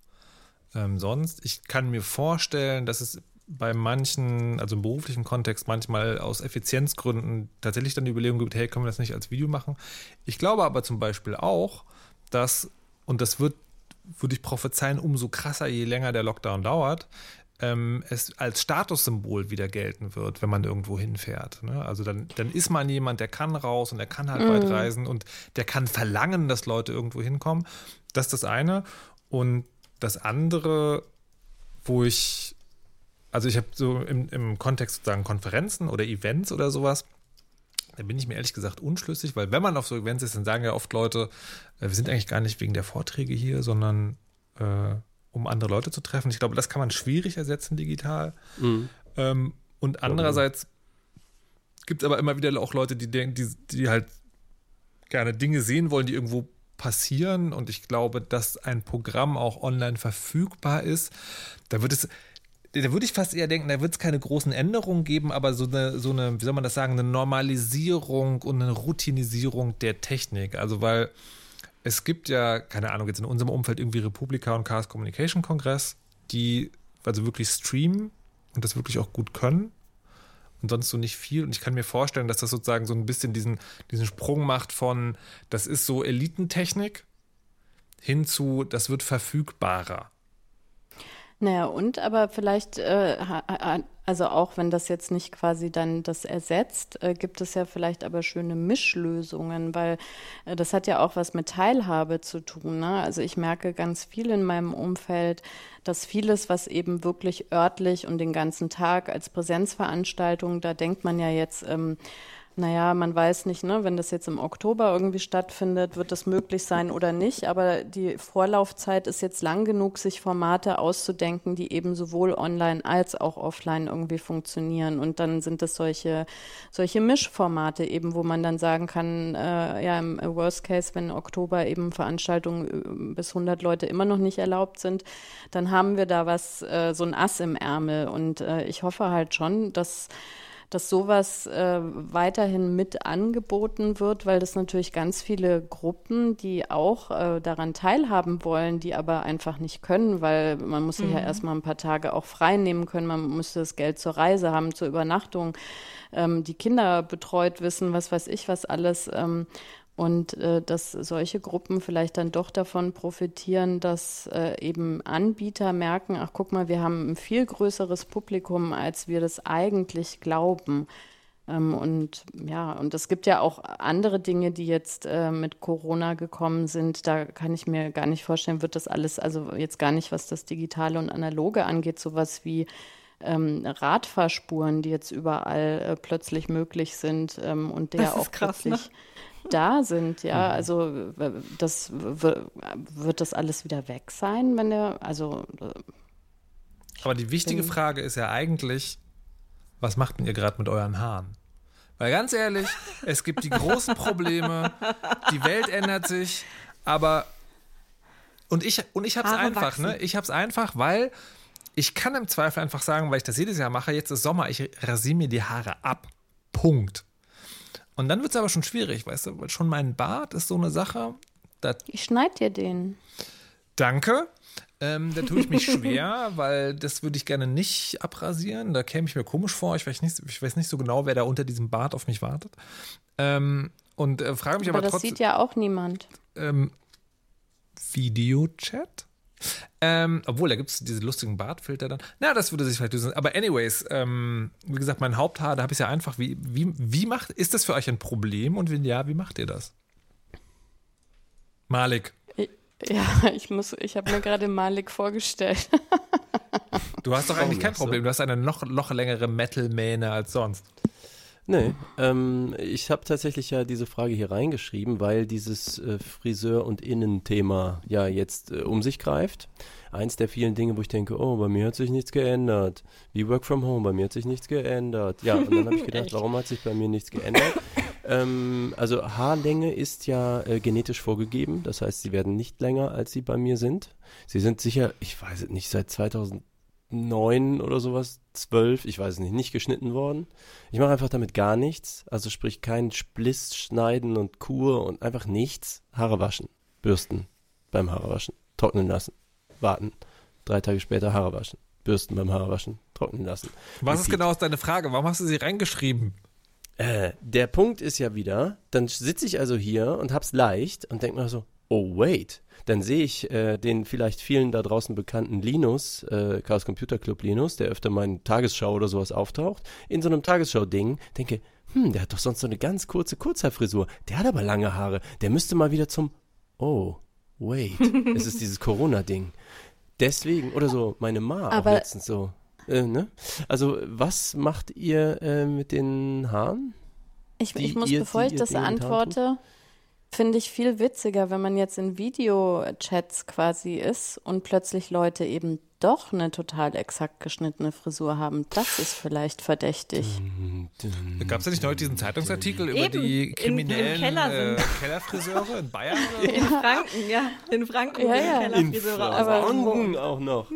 ähm, sonst. Ich kann mir vorstellen, dass es bei manchen, also im beruflichen Kontext, manchmal aus Effizienzgründen tatsächlich dann die Überlegung gibt, hey, können wir das nicht als Video machen? Ich glaube aber zum Beispiel auch, dass, und das wird würde ich prophezeien, umso krasser, je länger der Lockdown dauert, ähm, es als Statussymbol wieder gelten wird, wenn man irgendwo hinfährt. Ne? Also dann, dann ist man jemand, der kann raus und der kann halt mm. weit reisen und der kann verlangen, dass Leute irgendwo hinkommen. Das ist das eine. Und das andere, wo ich, also ich habe so im, im Kontext sozusagen Konferenzen oder Events oder sowas, da bin ich mir ehrlich gesagt unschlüssig, weil wenn man auf so Events ist, dann sagen ja oft Leute, äh, wir sind eigentlich gar nicht wegen der Vorträge hier, sondern äh, um andere Leute zu treffen. Ich glaube, das kann man schwierig ersetzen digital. Mhm. Ähm, und andererseits gibt es aber immer wieder auch Leute, die, die, die halt gerne Dinge sehen wollen, die irgendwo passieren. Und ich glaube, dass ein Programm auch online verfügbar ist. Da wird es da würde ich fast eher denken, da wird es keine großen Änderungen geben, aber so eine, so eine, wie soll man das sagen, eine Normalisierung und eine Routinisierung der Technik. Also weil es gibt ja, keine Ahnung, jetzt in unserem Umfeld irgendwie Republika und Chaos Communication Kongress, die also wirklich streamen und das wirklich auch gut können und sonst so nicht viel. Und ich kann mir vorstellen, dass das sozusagen so ein bisschen diesen, diesen Sprung macht von, das ist so Elitentechnik hin zu, das wird verfügbarer. Naja, und aber vielleicht, äh, also auch wenn das jetzt nicht quasi dann das ersetzt, äh, gibt es ja vielleicht aber schöne Mischlösungen, weil äh, das hat ja auch was mit Teilhabe zu tun. Ne? Also ich merke ganz viel in meinem Umfeld, dass vieles, was eben wirklich örtlich und den ganzen Tag als Präsenzveranstaltung, da denkt man ja jetzt, ähm, naja, man weiß nicht, ne, wenn das jetzt im Oktober irgendwie stattfindet, wird das möglich sein oder nicht. Aber die Vorlaufzeit ist jetzt lang genug, sich Formate auszudenken, die eben sowohl online als auch offline irgendwie funktionieren. Und dann sind es solche, solche Mischformate eben, wo man dann sagen kann, äh, ja, im Worst Case, wenn Oktober eben Veranstaltungen äh, bis 100 Leute immer noch nicht erlaubt sind, dann haben wir da was, äh, so ein Ass im Ärmel. Und äh, ich hoffe halt schon, dass dass sowas äh, weiterhin mit angeboten wird, weil das natürlich ganz viele Gruppen, die auch äh, daran teilhaben wollen, die aber einfach nicht können, weil man muss sich mhm. ja erstmal ein paar Tage auch frei nehmen können, man müsste das Geld zur Reise haben, zur Übernachtung, ähm, die Kinder betreut wissen, was weiß ich, was alles. Ähm, und äh, dass solche Gruppen vielleicht dann doch davon profitieren, dass äh, eben Anbieter merken, ach guck mal, wir haben ein viel größeres Publikum, als wir das eigentlich glauben. Ähm, und ja, und es gibt ja auch andere Dinge, die jetzt äh, mit Corona gekommen sind. Da kann ich mir gar nicht vorstellen, wird das alles, also jetzt gar nicht, was das Digitale und Analoge angeht, sowas wie ähm, Radfahrspuren, die jetzt überall äh, plötzlich möglich sind ähm, und der auch krass, plötzlich ne? Da sind, ja. Mhm. Also das wird das alles wieder weg sein, wenn der, also. Äh, Aber die wichtige Frage ist ja eigentlich, was macht denn ihr gerade mit euren Haaren? Weil ganz ehrlich, es gibt die großen Probleme, die Welt ändert sich, aber und ich und ich hab's Haare einfach, wachsen. ne? Ich hab's einfach, weil ich kann im Zweifel einfach sagen, weil ich das jedes Jahr mache, jetzt ist Sommer, ich rasiere mir die Haare ab. Punkt. Und dann wird es aber schon schwierig, weißt du, weil schon mein Bart ist so eine Sache. ich schneide dir den. Danke. Ähm, da tue ich mich schwer, weil das würde ich gerne nicht abrasieren. Da käme ich mir komisch vor. Ich weiß nicht, ich weiß nicht so genau, wer da unter diesem Bart auf mich wartet. Ähm, und äh, frage mich aber, aber trotzdem. Das sieht ja auch niemand. Ähm, Videochat? Ähm, obwohl, da gibt es diese lustigen Bartfilter dann. Na, das würde sich vielleicht lösen. Aber anyways, ähm, wie gesagt, mein Haupthaar, da habe ich es ja einfach. Wie, wie, wie macht, ist das für euch ein Problem? Und wenn ja, wie macht ihr das? Malik. Ja, ich muss, ich habe mir gerade Malik vorgestellt. du hast doch eigentlich kein Problem. Du hast eine noch, noch längere Metal-Mähne als sonst. Nee, ähm, ich habe tatsächlich ja diese Frage hier reingeschrieben, weil dieses äh, Friseur- und Innenthema ja jetzt äh, um sich greift. Eins der vielen Dinge, wo ich denke, oh, bei mir hat sich nichts geändert. Wie Work from Home, bei mir hat sich nichts geändert. Ja, und dann habe ich gedacht, warum hat sich bei mir nichts geändert? ähm, also Haarlänge ist ja äh, genetisch vorgegeben, das heißt, sie werden nicht länger, als sie bei mir sind. Sie sind sicher, ich weiß es nicht, seit 2000 neun oder sowas, zwölf, ich weiß nicht, nicht geschnitten worden. Ich mache einfach damit gar nichts, also sprich kein Spliss, Schneiden und Kur und einfach nichts. Haare waschen, bürsten beim Haare waschen, trocknen lassen, warten, drei Tage später Haare waschen, bürsten beim Haare waschen, trocknen lassen. Was ist genau deine Frage? Warum hast du sie reingeschrieben? Äh, der Punkt ist ja wieder, dann sitze ich also hier und hab's leicht und denke mir so, oh wait, dann sehe ich äh, den vielleicht vielen da draußen bekannten Linus, äh, Chaos Computer Club Linus, der öfter mal in Tagesschau oder sowas auftaucht, in so einem Tagesschau-Ding, denke, hm, der hat doch sonst so eine ganz kurze Kurzhaarfrisur. Der hat aber lange Haare. Der müsste mal wieder zum, oh, wait, es ist dieses Corona-Ding. Deswegen, oder so, meine Ma aber auch letztens so. Äh, ne? Also, was macht ihr äh, mit den Haaren? Ich, ich muss, ihr, bevor ich das antworte, finde ich viel witziger, wenn man jetzt in Videochats quasi ist und plötzlich Leute eben doch eine total exakt geschnittene Frisur haben. Das ist vielleicht verdächtig. Gab es ja nicht neulich diesen Zeitungsartikel über Eben, die im- kriminellen im Keller äh. Kellerfriseure in Bayern? Oder? In Franken, ja. In Franken Ja, ja. In Kellerfriseure Aber- Franken auch noch.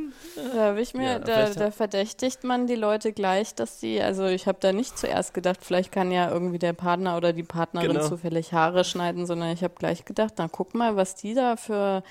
Da habe ich mir, Ja, da, da verdächtigt man die Leute gleich, dass die, also ich habe da nicht zuerst gedacht, vielleicht kann ja irgendwie der Partner oder die Partnerin Genau. zufällig Haare schneiden, sondern ich habe gleich gedacht, na guck mal, was die da für,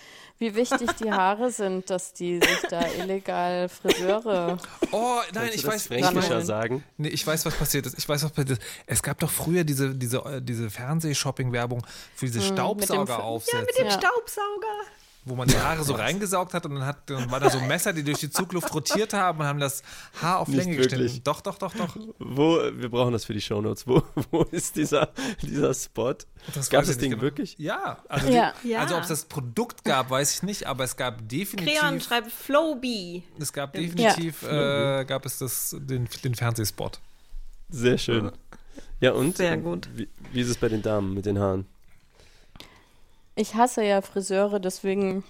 wie wichtig die Haare sind, dass die sich da illegal Friseure. Oh, nein, ich weiß, weiß, sagen? nee, ich weiß, was passiert ist. Ich weiß, was passiert ist. Es gab doch früher diese, diese, äh, diese Fernseh-Shopping-Werbung für diese Hm, Staubsaugeraufsätze. Mit dem Ja. Staubsauger. Wo man die Haare so reingesaugt hat und dann, hat, dann war da so Messer, die durch die Zugluft rotiert haben und haben das Haar auf Länge geschnitten. Doch, doch, doch, doch. Wo, wir brauchen das für die Shownotes. Wo, wo ist dieser, dieser Spot? Das Gab das Ding genau. wirklich? Ja, also, Ja. Die, Ja. also ob es das Produkt gab, weiß ich nicht, aber es gab definitiv, Creon schreibt Flowbee. es gab definitiv, äh, gab es das, den, den Fernsehspot. Sehr schön. Ja, und? Sehr gut. Wie, wie ist es bei den Damen mit den Haaren? Ich hasse ja Friseure, deswegen,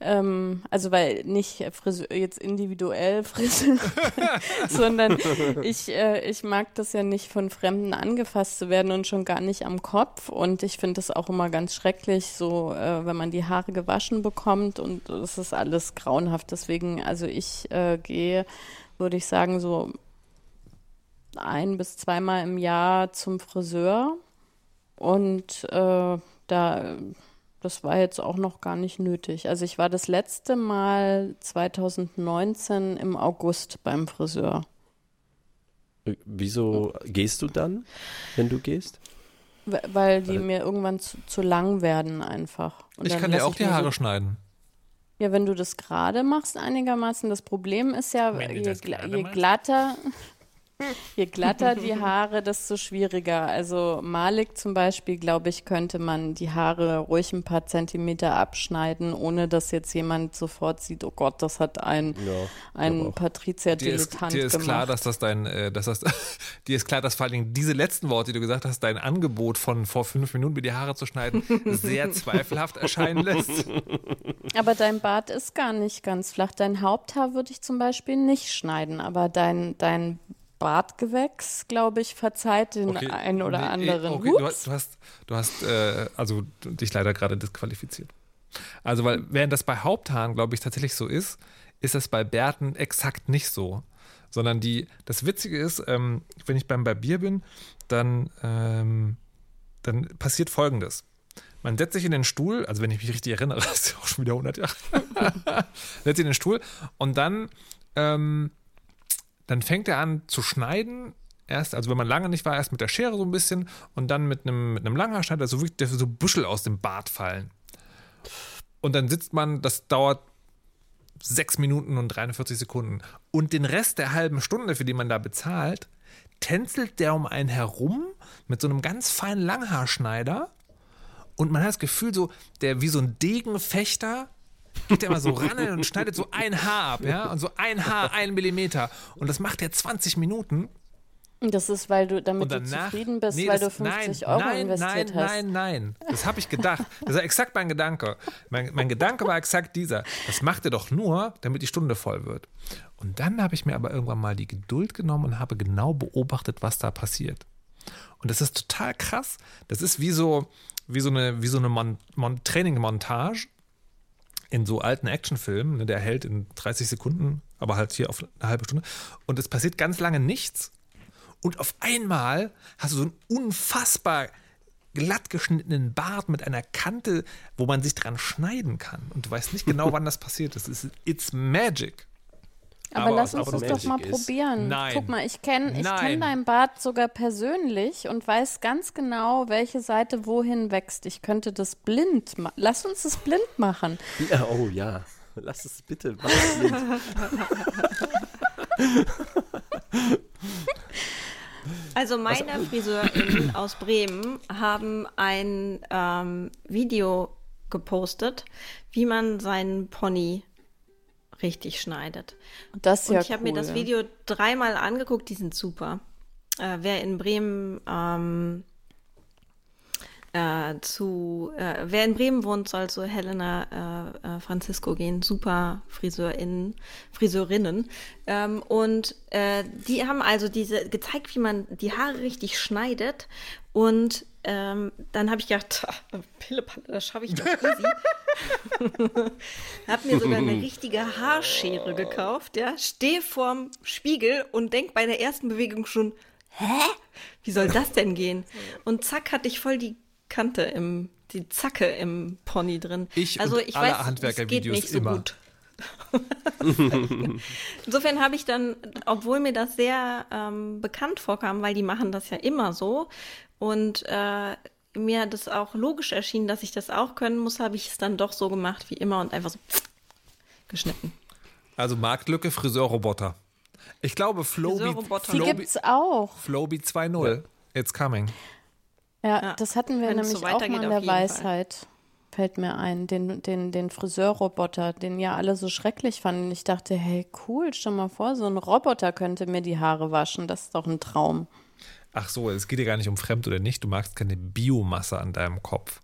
ähm, also weil nicht Friseur, jetzt individuell Friseur, sondern ich, äh, ich mag das ja nicht von Fremden angefasst zu werden und schon gar nicht am Kopf. Und ich finde das auch immer ganz schrecklich, so äh, wenn man die Haare gewaschen bekommt und es ist alles grauenhaft. Deswegen, also ich äh, gehe, würde ich sagen, so ein bis zweimal im Jahr zum Friseur. Und äh, da, das war jetzt auch noch gar nicht nötig. Also ich war das letzte Mal 2019 im August beim Friseur. Äh, Wieso gehst du dann, wenn du gehst? We- Weil die mir irgendwann zu, zu lang werden einfach. Und ich dann kann dir auch die Haare So, schneiden. ja, wenn du das gerade machst einigermaßen, das Problem ist ja, je, je machst. glatter, je glatter die Haare, desto schwieriger. Also Malik zum Beispiel, glaube ich, könnte man die Haare ruhig ein paar Zentimeter abschneiden, ohne dass jetzt jemand sofort sieht, oh Gott, das hat ein, Ja, ein auch. Dir dir ist gemacht. klar, dass das dein, äh, dass das, dir ist klar, dass vor allen Dingen diese letzten Worte, die du gesagt hast, dein Angebot von vor fünf Minuten mir die Haare zu schneiden, sehr zweifelhaft erscheinen lässt. Aber dein Bart ist gar nicht ganz flach. Dein Haupthaar würde ich zum Beispiel nicht schneiden, aber dein, dein Bartgewächs, glaube ich, verzeiht den Okay, einen oder nee, anderen. Okay, du hast, du hast, du hast äh, also dich leider gerade disqualifiziert. Also, weil während das bei Haupthaaren, glaube ich, tatsächlich so ist, ist das bei Bärten exakt nicht so. Sondern die, das Witzige ist, ähm, wenn ich beim Barbier bin, dann, ähm, dann passiert folgendes. Man setzt sich in den Stuhl, also wenn ich mich richtig erinnere, das ist ja auch schon wieder 100 Jahre, setzt sich in den Stuhl und dann, ähm, dann fängt er an zu schneiden. Erst, also wenn man lange nicht war, erst mit der Schere so ein bisschen und dann mit einem, mit einem Langhaarschneider, so wirklich so Büschel aus dem Bart fallen. Und dann sitzt man, das dauert sechs Minuten und 43 Sekunden. Und den Rest der halben Stunde, für die man da bezahlt, tänzelt der um einen herum mit so einem ganz feinen Langhaarschneider. Und man hat das Gefühl, so, der wie so ein Degenfechter geht der mal so ran und schneidet so ein Haar ab, ja? Und so ein Haar, ein Millimeter. Und das macht er 20 Minuten. Das ist, weil du, damit du danach. zufrieden bist, Nee, weil das- du 50 nein, Euro nein, investiert nein, hast. Nein, nein, Das habe ich gedacht. Das war exakt mein Gedanke. Mein, mein Gedanke war exakt dieser. Das macht er doch nur, damit die Stunde voll wird. Und dann habe ich mir aber irgendwann mal die Geduld genommen und habe genau beobachtet, was da passiert. Und das ist total krass. Das ist wie so, wie so eine, wie so eine Mon Mon Training-Montage in so alten Actionfilmen. Ne, der hält in 30 Sekunden, aber halt hier auf eine halbe Stunde. Und es passiert ganz lange nichts. Und auf einmal hast du so einen unfassbar glatt geschnittenen Bart mit einer Kante, wo man sich dran schneiden kann. Und du weißt nicht genau, wann das passiert ist. It's magic. Aber, Aber lass uns das doch mal ist- probieren. Nein. Guck mal, ich kenne ich Nein. kenn dein Bart sogar persönlich und weiß ganz genau, welche Seite wohin wächst. Ich könnte das blind machen. Lass uns das blind machen. Ja, oh ja. Lass es bitte. Mach es blind. Also meine FriseurInnen aus Bremen haben ein ähm, Video gepostet, wie man seinen Pony richtig schneidet. Das ist Und ja ich habe cool. mir das Video dreimal angeguckt, die sind super. Äh, wer in Bremen ähm, äh, zu, äh, wer in Bremen wohnt, soll zu Helena äh, äh, Francisco gehen, super Friseurinnen, Friseurinnen. Ähm, und äh, die haben also diese gezeigt, wie man die Haare richtig schneidet. Und ähm, dann habe ich gedacht, Pillepalle, das schaffe ich doch easy. hab mir sogar eine richtige Haarschere gekauft, ja, stehe vorm Spiegel und denk bei der ersten Bewegung schon, hä? Wie soll das denn gehen? Und zack, hatte ich voll die Kante im, die Zacke im Pony drin. Ich also ich alle weiß, es geht nicht so immer. gut. Insofern habe ich dann, obwohl mir das sehr ähm, bekannt vorkam, weil die machen das ja immer so und äh, mir das auch logisch erschien, dass ich das auch können muss, habe ich es dann doch so gemacht wie immer und einfach so geschnitten. Also Marktlücke, Friseurroboter. Ich glaube, Flowbee, Friseurroboter. Die Flowbee, gibt's auch. Flowbee 2.0. It's coming. Ja, Ja, das hatten wir wenn nämlich so auch mal in der jeden Fall. Weisheit. Fällt mir ein, den, den, den Friseurroboter, den ja alle so schrecklich fanden. Ich dachte, hey, cool, stell mal vor, so ein Roboter könnte mir die Haare waschen. Das ist doch ein Traum. Ach so, es geht dir gar nicht um fremd oder nicht. Du magst keine Biomasse an deinem Kopf.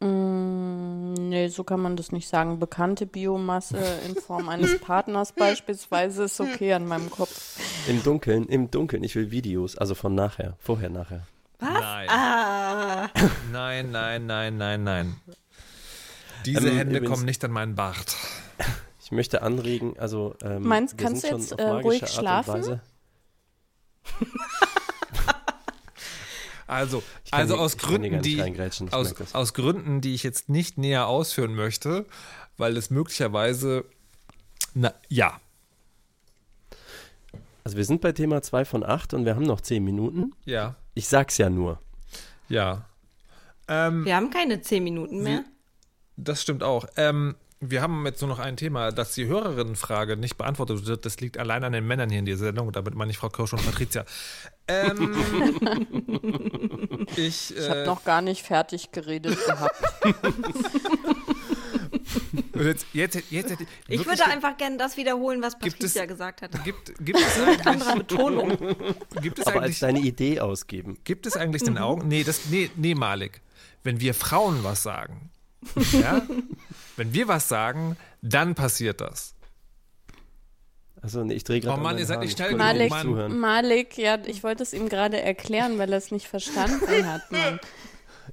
Mm, nee, so kann man das nicht sagen. Bekannte Biomasse in Form eines Partners beispielsweise ist okay an meinem Kopf. Im Dunkeln, im Dunkeln. Ich will Videos, also von nachher, vorher, nachher. Was? Nein. Ah, Nein, nein, nein, nein, nein. Diese Ähm, Hände kommen nicht an meinen Bart. Ich möchte anregen, also ähm, Meinst, wir kannst sind du jetzt, äh, ruhig Art schlafen? Also, also hier- aus ich kann hier Gründen, nicht die aus, aus Gründen, die ich jetzt nicht näher ausführen möchte, weil es möglicherweise na ja, Also wir sind bei Thema 2 von 8 und wir haben noch 10 Minuten. ja, Ich sag's ja nur. ja. Ähm, wir haben keine zehn Minuten mehr. Das stimmt auch. Ähm, wir haben jetzt nur noch ein Thema, dass die Hörerinnenfrage nicht beantwortet wird. Das liegt allein an den Männern hier in dieser Sendung. Und damit meine ich Frau Kirsch und Patricia. Ähm, ich, Ich habe äh, noch gar nicht fertig geredet gehabt. jetzt, jetzt, jetzt, jetzt, Ich würde einfach gerne das wiederholen, was Patricia es- gesagt hat. Gibt, gibt, es Mit anderer Betonung. gibt, es Aber als deine Idee ausgeben. gibt es eigentlich Mhm. den Augen? Nee, das, nee, nee, Malik. Wenn wir Frauen was sagen, ja? wenn wir was sagen, dann passiert das. Also nee, ich drehe gerade Oh Mann, an ihr seid nicht schnell konnte Mann. Malik, ja, ich wollte es ihm gerade erklären, weil er es nicht verstanden hat. Mann.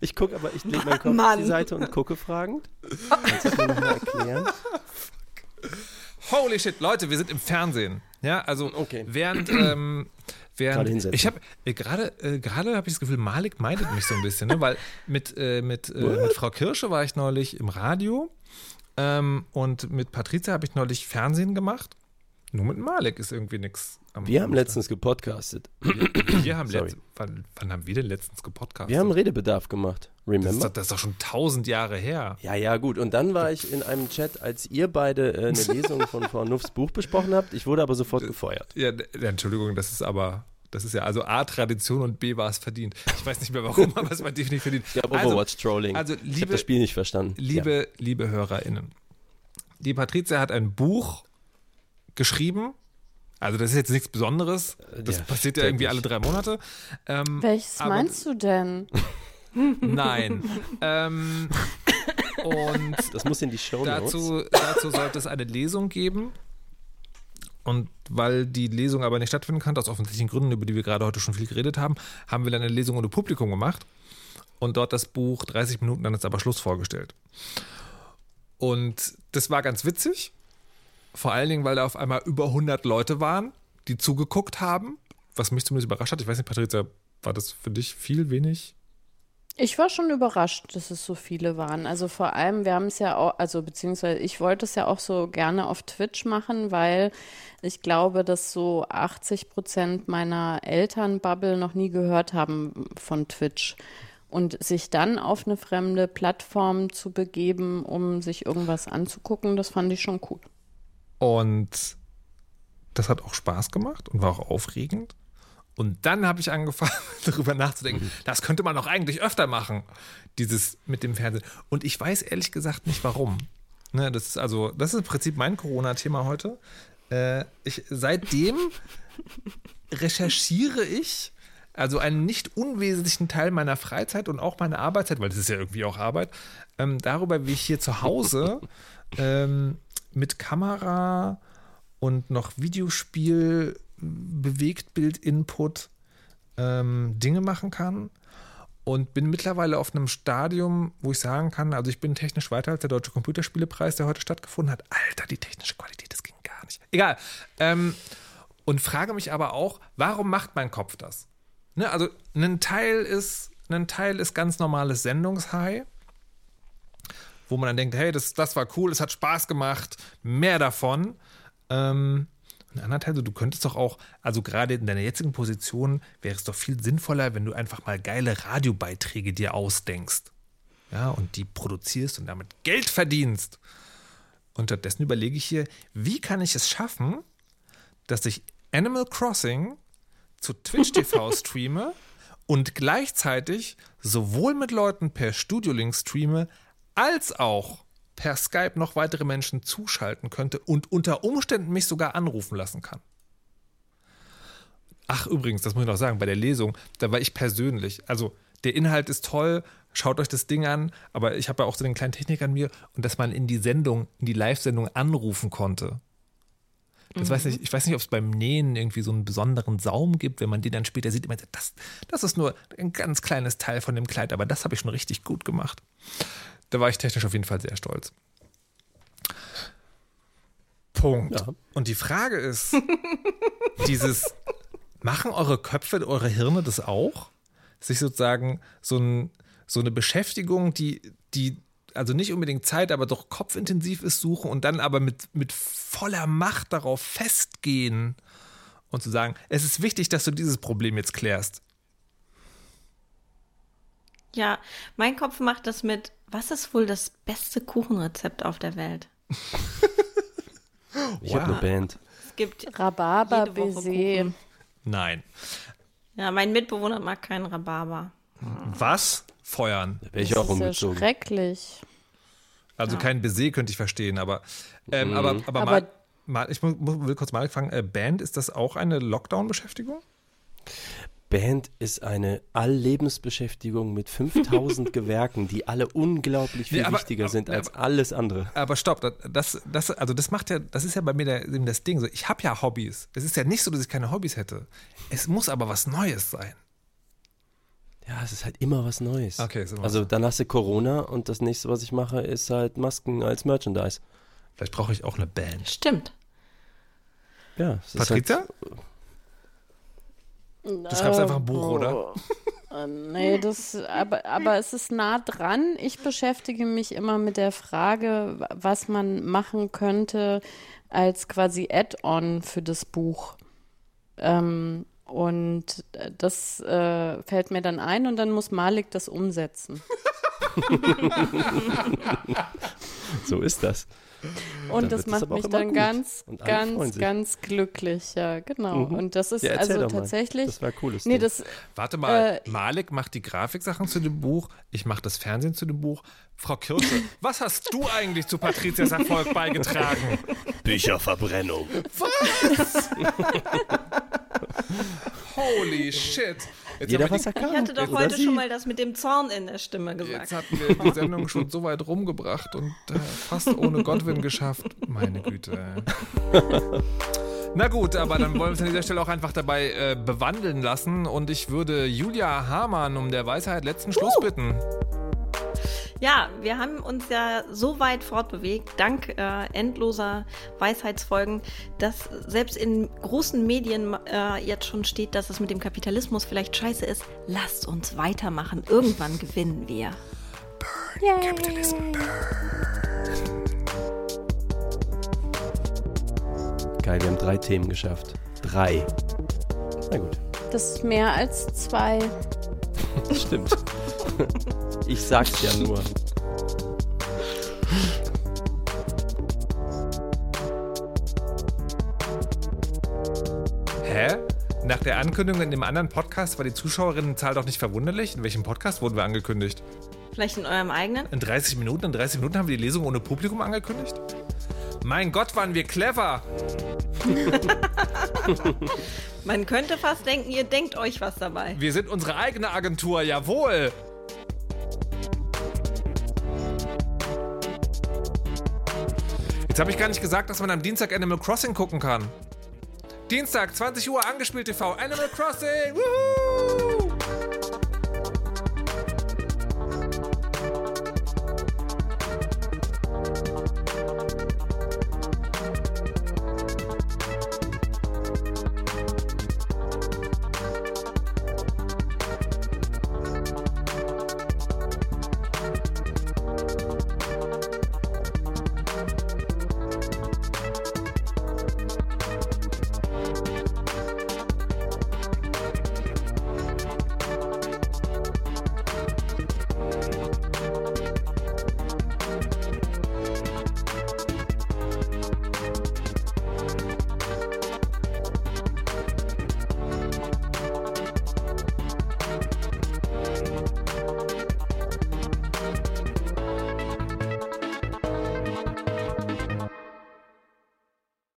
Ich gucke aber, ich lege meinen Kopf auf Mann. die Seite und gucke fragend. Kannst du es mir nochmal erklären? Holy shit, Leute, wir sind im Fernsehen. Ja, also Okay. während, ähm, Gerade während hinsetzen. ich habe äh, gerade äh, gerade habe ich das Gefühl, Malik meidet mich so ein bisschen, ne? weil mit äh, mit, äh, mit Frau Kirsche war ich neulich im Radio ähm, und mit Patricia habe ich neulich Fernsehen gemacht. Nur mit Malik ist irgendwie nichts. Wir haben letztens gepodcastet. wir haben Sorry. letzt, wann, wann haben wir denn letztens gepodcastet? Wir haben Redebedarf gemacht. das, ist Remember? doch, das ist doch schon tausend Jahre her. Ja, ja, gut. Und dann war ich in einem Chat, als ihr beide äh, eine Lesung von Frau Nuffs Buch besprochen habt. Ich wurde aber sofort gefeuert. Ja, Entschuldigung, das ist aber das ist ja also A Tradition und B war es verdient. Ich weiß nicht mehr warum, aber es war definitiv verdient. Ich habe Also, Overwatch-Trolling. also, ich habe liebe- das Spiel nicht verstanden. Liebe, liebe HörerInnen, die Patricia hat ein Buch geschrieben. Also, das ist jetzt nichts Besonderes. Das Ja, passiert ja irgendwie alle drei Monate. Ähm, Welches aber- meinst du denn? Nein. ähm, und Ja. Das muss in die Show dazu, dazu sollte es eine Lesung geben. Und weil die Lesung aber nicht stattfinden kann, aus offensichtlichen Gründen, über die wir gerade heute schon viel geredet haben, haben wir dann eine Lesung ohne Publikum gemacht und dort das Buch 30 Minuten, dann ist aber Schluss vorgestellt. Und das war ganz witzig, vor allen Dingen, weil da auf einmal über 100 Leute waren, die zugeguckt haben, was mich zumindest überrascht hat. Ich weiß nicht, Patricia, war das für dich viel, wenig? Ich war schon überrascht, dass es so viele waren. Also vor allem, wir haben es ja auch, also beziehungsweise ich wollte es ja auch so gerne auf Twitch machen, weil ich glaube, dass so 80 Prozent meiner Elternbubble noch nie gehört haben von Twitch. Und sich dann auf eine fremde Plattform zu begeben, um sich irgendwas anzugucken, das fand ich schon cool. Und das hat auch Spaß gemacht und war auch aufregend. Und dann habe ich angefangen, darüber nachzudenken, das könnte man doch eigentlich öfter machen, dieses mit dem Fernsehen. Und ich weiß ehrlich gesagt nicht warum. Ne, das ist also, das ist im Prinzip mein Corona-Thema heute. Äh, ich, seitdem recherchiere ich also einen nicht unwesentlichen Teil meiner Freizeit und auch meiner Arbeitszeit, weil das ist ja irgendwie auch Arbeit, ähm, darüber, wie ich hier zu Hause ähm, mit Kamera und noch Videospiel, Bewegtbild-Input ähm, Dinge machen kann. Und bin mittlerweile auf einem Stadium, wo ich sagen kann, also ich bin technisch weiter als der Deutsche Computerspielepreis, der heute stattgefunden hat. Alter, die technische Qualität, das ging gar nicht. Egal. Ähm, und frage mich aber auch, warum macht mein Kopf das? Ne, also ein Teil ist, ein Teil ist ganz normales Sendungshigh, wo man dann denkt, hey, das, das war cool, es hat Spaß gemacht, mehr davon. Ähm, ein anderer Teil, so, du könntest doch auch, also gerade in deiner jetzigen Position wäre es doch viel sinnvoller, wenn du einfach mal geile Radiobeiträge dir ausdenkst. Ja, und die produzierst und damit Geld verdienst. Und stattdessen überlege ich hier, wie kann ich es schaffen, dass ich Animal Crossing zu Twitch TV streame und gleichzeitig sowohl mit Leuten per Studio Link streame, als auch per Skype noch weitere Menschen zuschalten könnte und unter Umständen mich sogar anrufen lassen kann. Ach, übrigens, das muss ich noch sagen, bei der Lesung, da war ich persönlich. Also, der Inhalt ist toll, schaut euch das Ding an, aber ich habe ja auch so den kleinen Technik an mir und dass man in die Sendung, in die Live-Sendung anrufen konnte. Das mhm. weiß nicht, ich weiß nicht, ob es beim Nähen irgendwie so einen besonderen Saum gibt, wenn man den dann später sieht. Das, das ist nur ein ganz kleines Teil von dem Kleid, aber das habe ich schon richtig gut gemacht. Da war ich technisch auf jeden Fall sehr stolz. Punkt. Ja. Und die Frage ist, dieses, machen eure Köpfe, eure Hirne das auch? Sich sozusagen so, ein, so eine Beschäftigung, die, die also nicht unbedingt Zeit, aber doch kopfintensiv ist, suchen und dann aber mit, mit voller Macht darauf festgehen und zu sagen, es ist wichtig, dass du dieses Problem jetzt klärst. Ja, mein Kopf macht das mit, was ist wohl das beste Kuchenrezept auf der Welt? ich ja. habe eine Band. Es gibt Rhabarber Baiser. Nein. Ja, mein Mitbewohner mag keinen Rhabarber. Was? Feuern. Wäre ich auch umgezogen. Ja schrecklich. Also ja. kein Baiser könnte ich verstehen, aber, ähm, mhm. aber, aber, aber mal, mal, ich will kurz mal fragen, äh, Band, ist das auch eine Lockdown-Beschäftigung? Band ist eine Alllebensbeschäftigung mit 5000 Gewerken, die alle unglaublich viel nee, aber, wichtiger sind aber, als alles andere. Aber stopp, das, das, also das macht ja, das ist ja bei mir der, das Ding. So, ich habe ja Hobbys. Es ist ja nicht so, dass ich keine Hobbys hätte. Es muss aber was Neues sein. Ja, es ist halt immer was Neues. Okay, so also dann hast du Corona und das nächste, was ich mache, ist halt Masken als Merchandise. Vielleicht brauche ich auch eine Band. Stimmt. Ja. Patricia? Halt, Du schreibst einfach ein Buch, oder? Äh, nee, das, aber, aber es ist nah dran. Ich beschäftige mich immer mit der Frage, was man machen könnte als quasi Add-on für das Buch. Ähm, und das äh, fällt mir dann ein und dann muss Malik das umsetzen. so ist das. Und das macht mich dann gut. ganz, ganz, ganz glücklich. Ja, genau. Mhm. Und das ist ja, also tatsächlich. Das war cooles. Nee, das, Warte mal, äh, Malik macht die Grafiksachen zu dem Buch, ich mache das Fernsehen zu dem Buch. Frau Kirsche, was hast du eigentlich zu Patrizias Erfolg beigetragen? Bücherverbrennung. Was? Holy shit. Jetzt Jeder, was er kann. Ich hatte doch heute schon mal das mit dem Zorn in der Stimme gesagt. Jetzt hatten wir die Sendung schon so weit rumgebracht und äh, fast ohne Godwin geschafft. Meine Güte. Na gut, aber dann wollen wir uns an dieser Stelle auch einfach dabei äh, bewandeln lassen und ich würde Julia Hamann um der Weisheit letzten Schluss bitten. Ja, wir haben uns ja so weit fortbewegt, dank äh, endloser Weisheitsfolgen, dass selbst in großen Medien äh, jetzt schon steht, dass es mit dem Kapitalismus vielleicht scheiße ist. Lasst uns weitermachen. Irgendwann gewinnen wir. Burn, Yay. Capitalism, burn. Geil, wir haben drei Themen geschafft. Drei. Na gut. Das ist mehr als zwei. Stimmt. Ich sag's ja nur. Hä? Nach der Ankündigung in dem anderen Podcast war die Zuschauerinnenzahl doch nicht verwunderlich. In welchem Podcast wurden wir angekündigt? Vielleicht in eurem eigenen? In 30 Minuten? In 30 Minuten haben wir die Lesung ohne Publikum angekündigt? Mein Gott, waren wir clever! Man könnte fast denken, ihr denkt euch was dabei. Wir sind unsere eigene Agentur, jawohl. Jetzt habe ich gar nicht gesagt, dass man am Dienstag Animal Crossing gucken kann. Dienstag, 20 Uhr, angespielt TV, Animal Crossing. Woohoo!